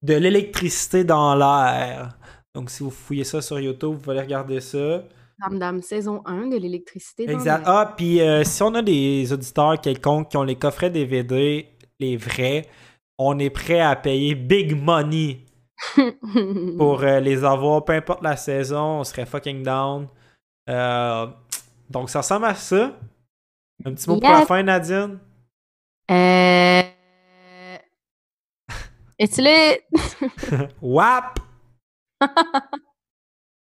de l'électricité dans l'air. Donc si vous fouillez ça sur YouTube, vous allez regarder ça. Dame Dame, saison 1 de l'électricité. dans Exact. l'air. Ah, puis euh, si on a des auditeurs quelconques qui ont les coffrets DVD, les vrais, on est prêt à payer big money pour euh, les avoir, peu importe la saison, on serait fucking down. Euh, donc ça ressemble à ça. Un petit mot pour la fin, Nadine? Euh... Es-tu là? WAP!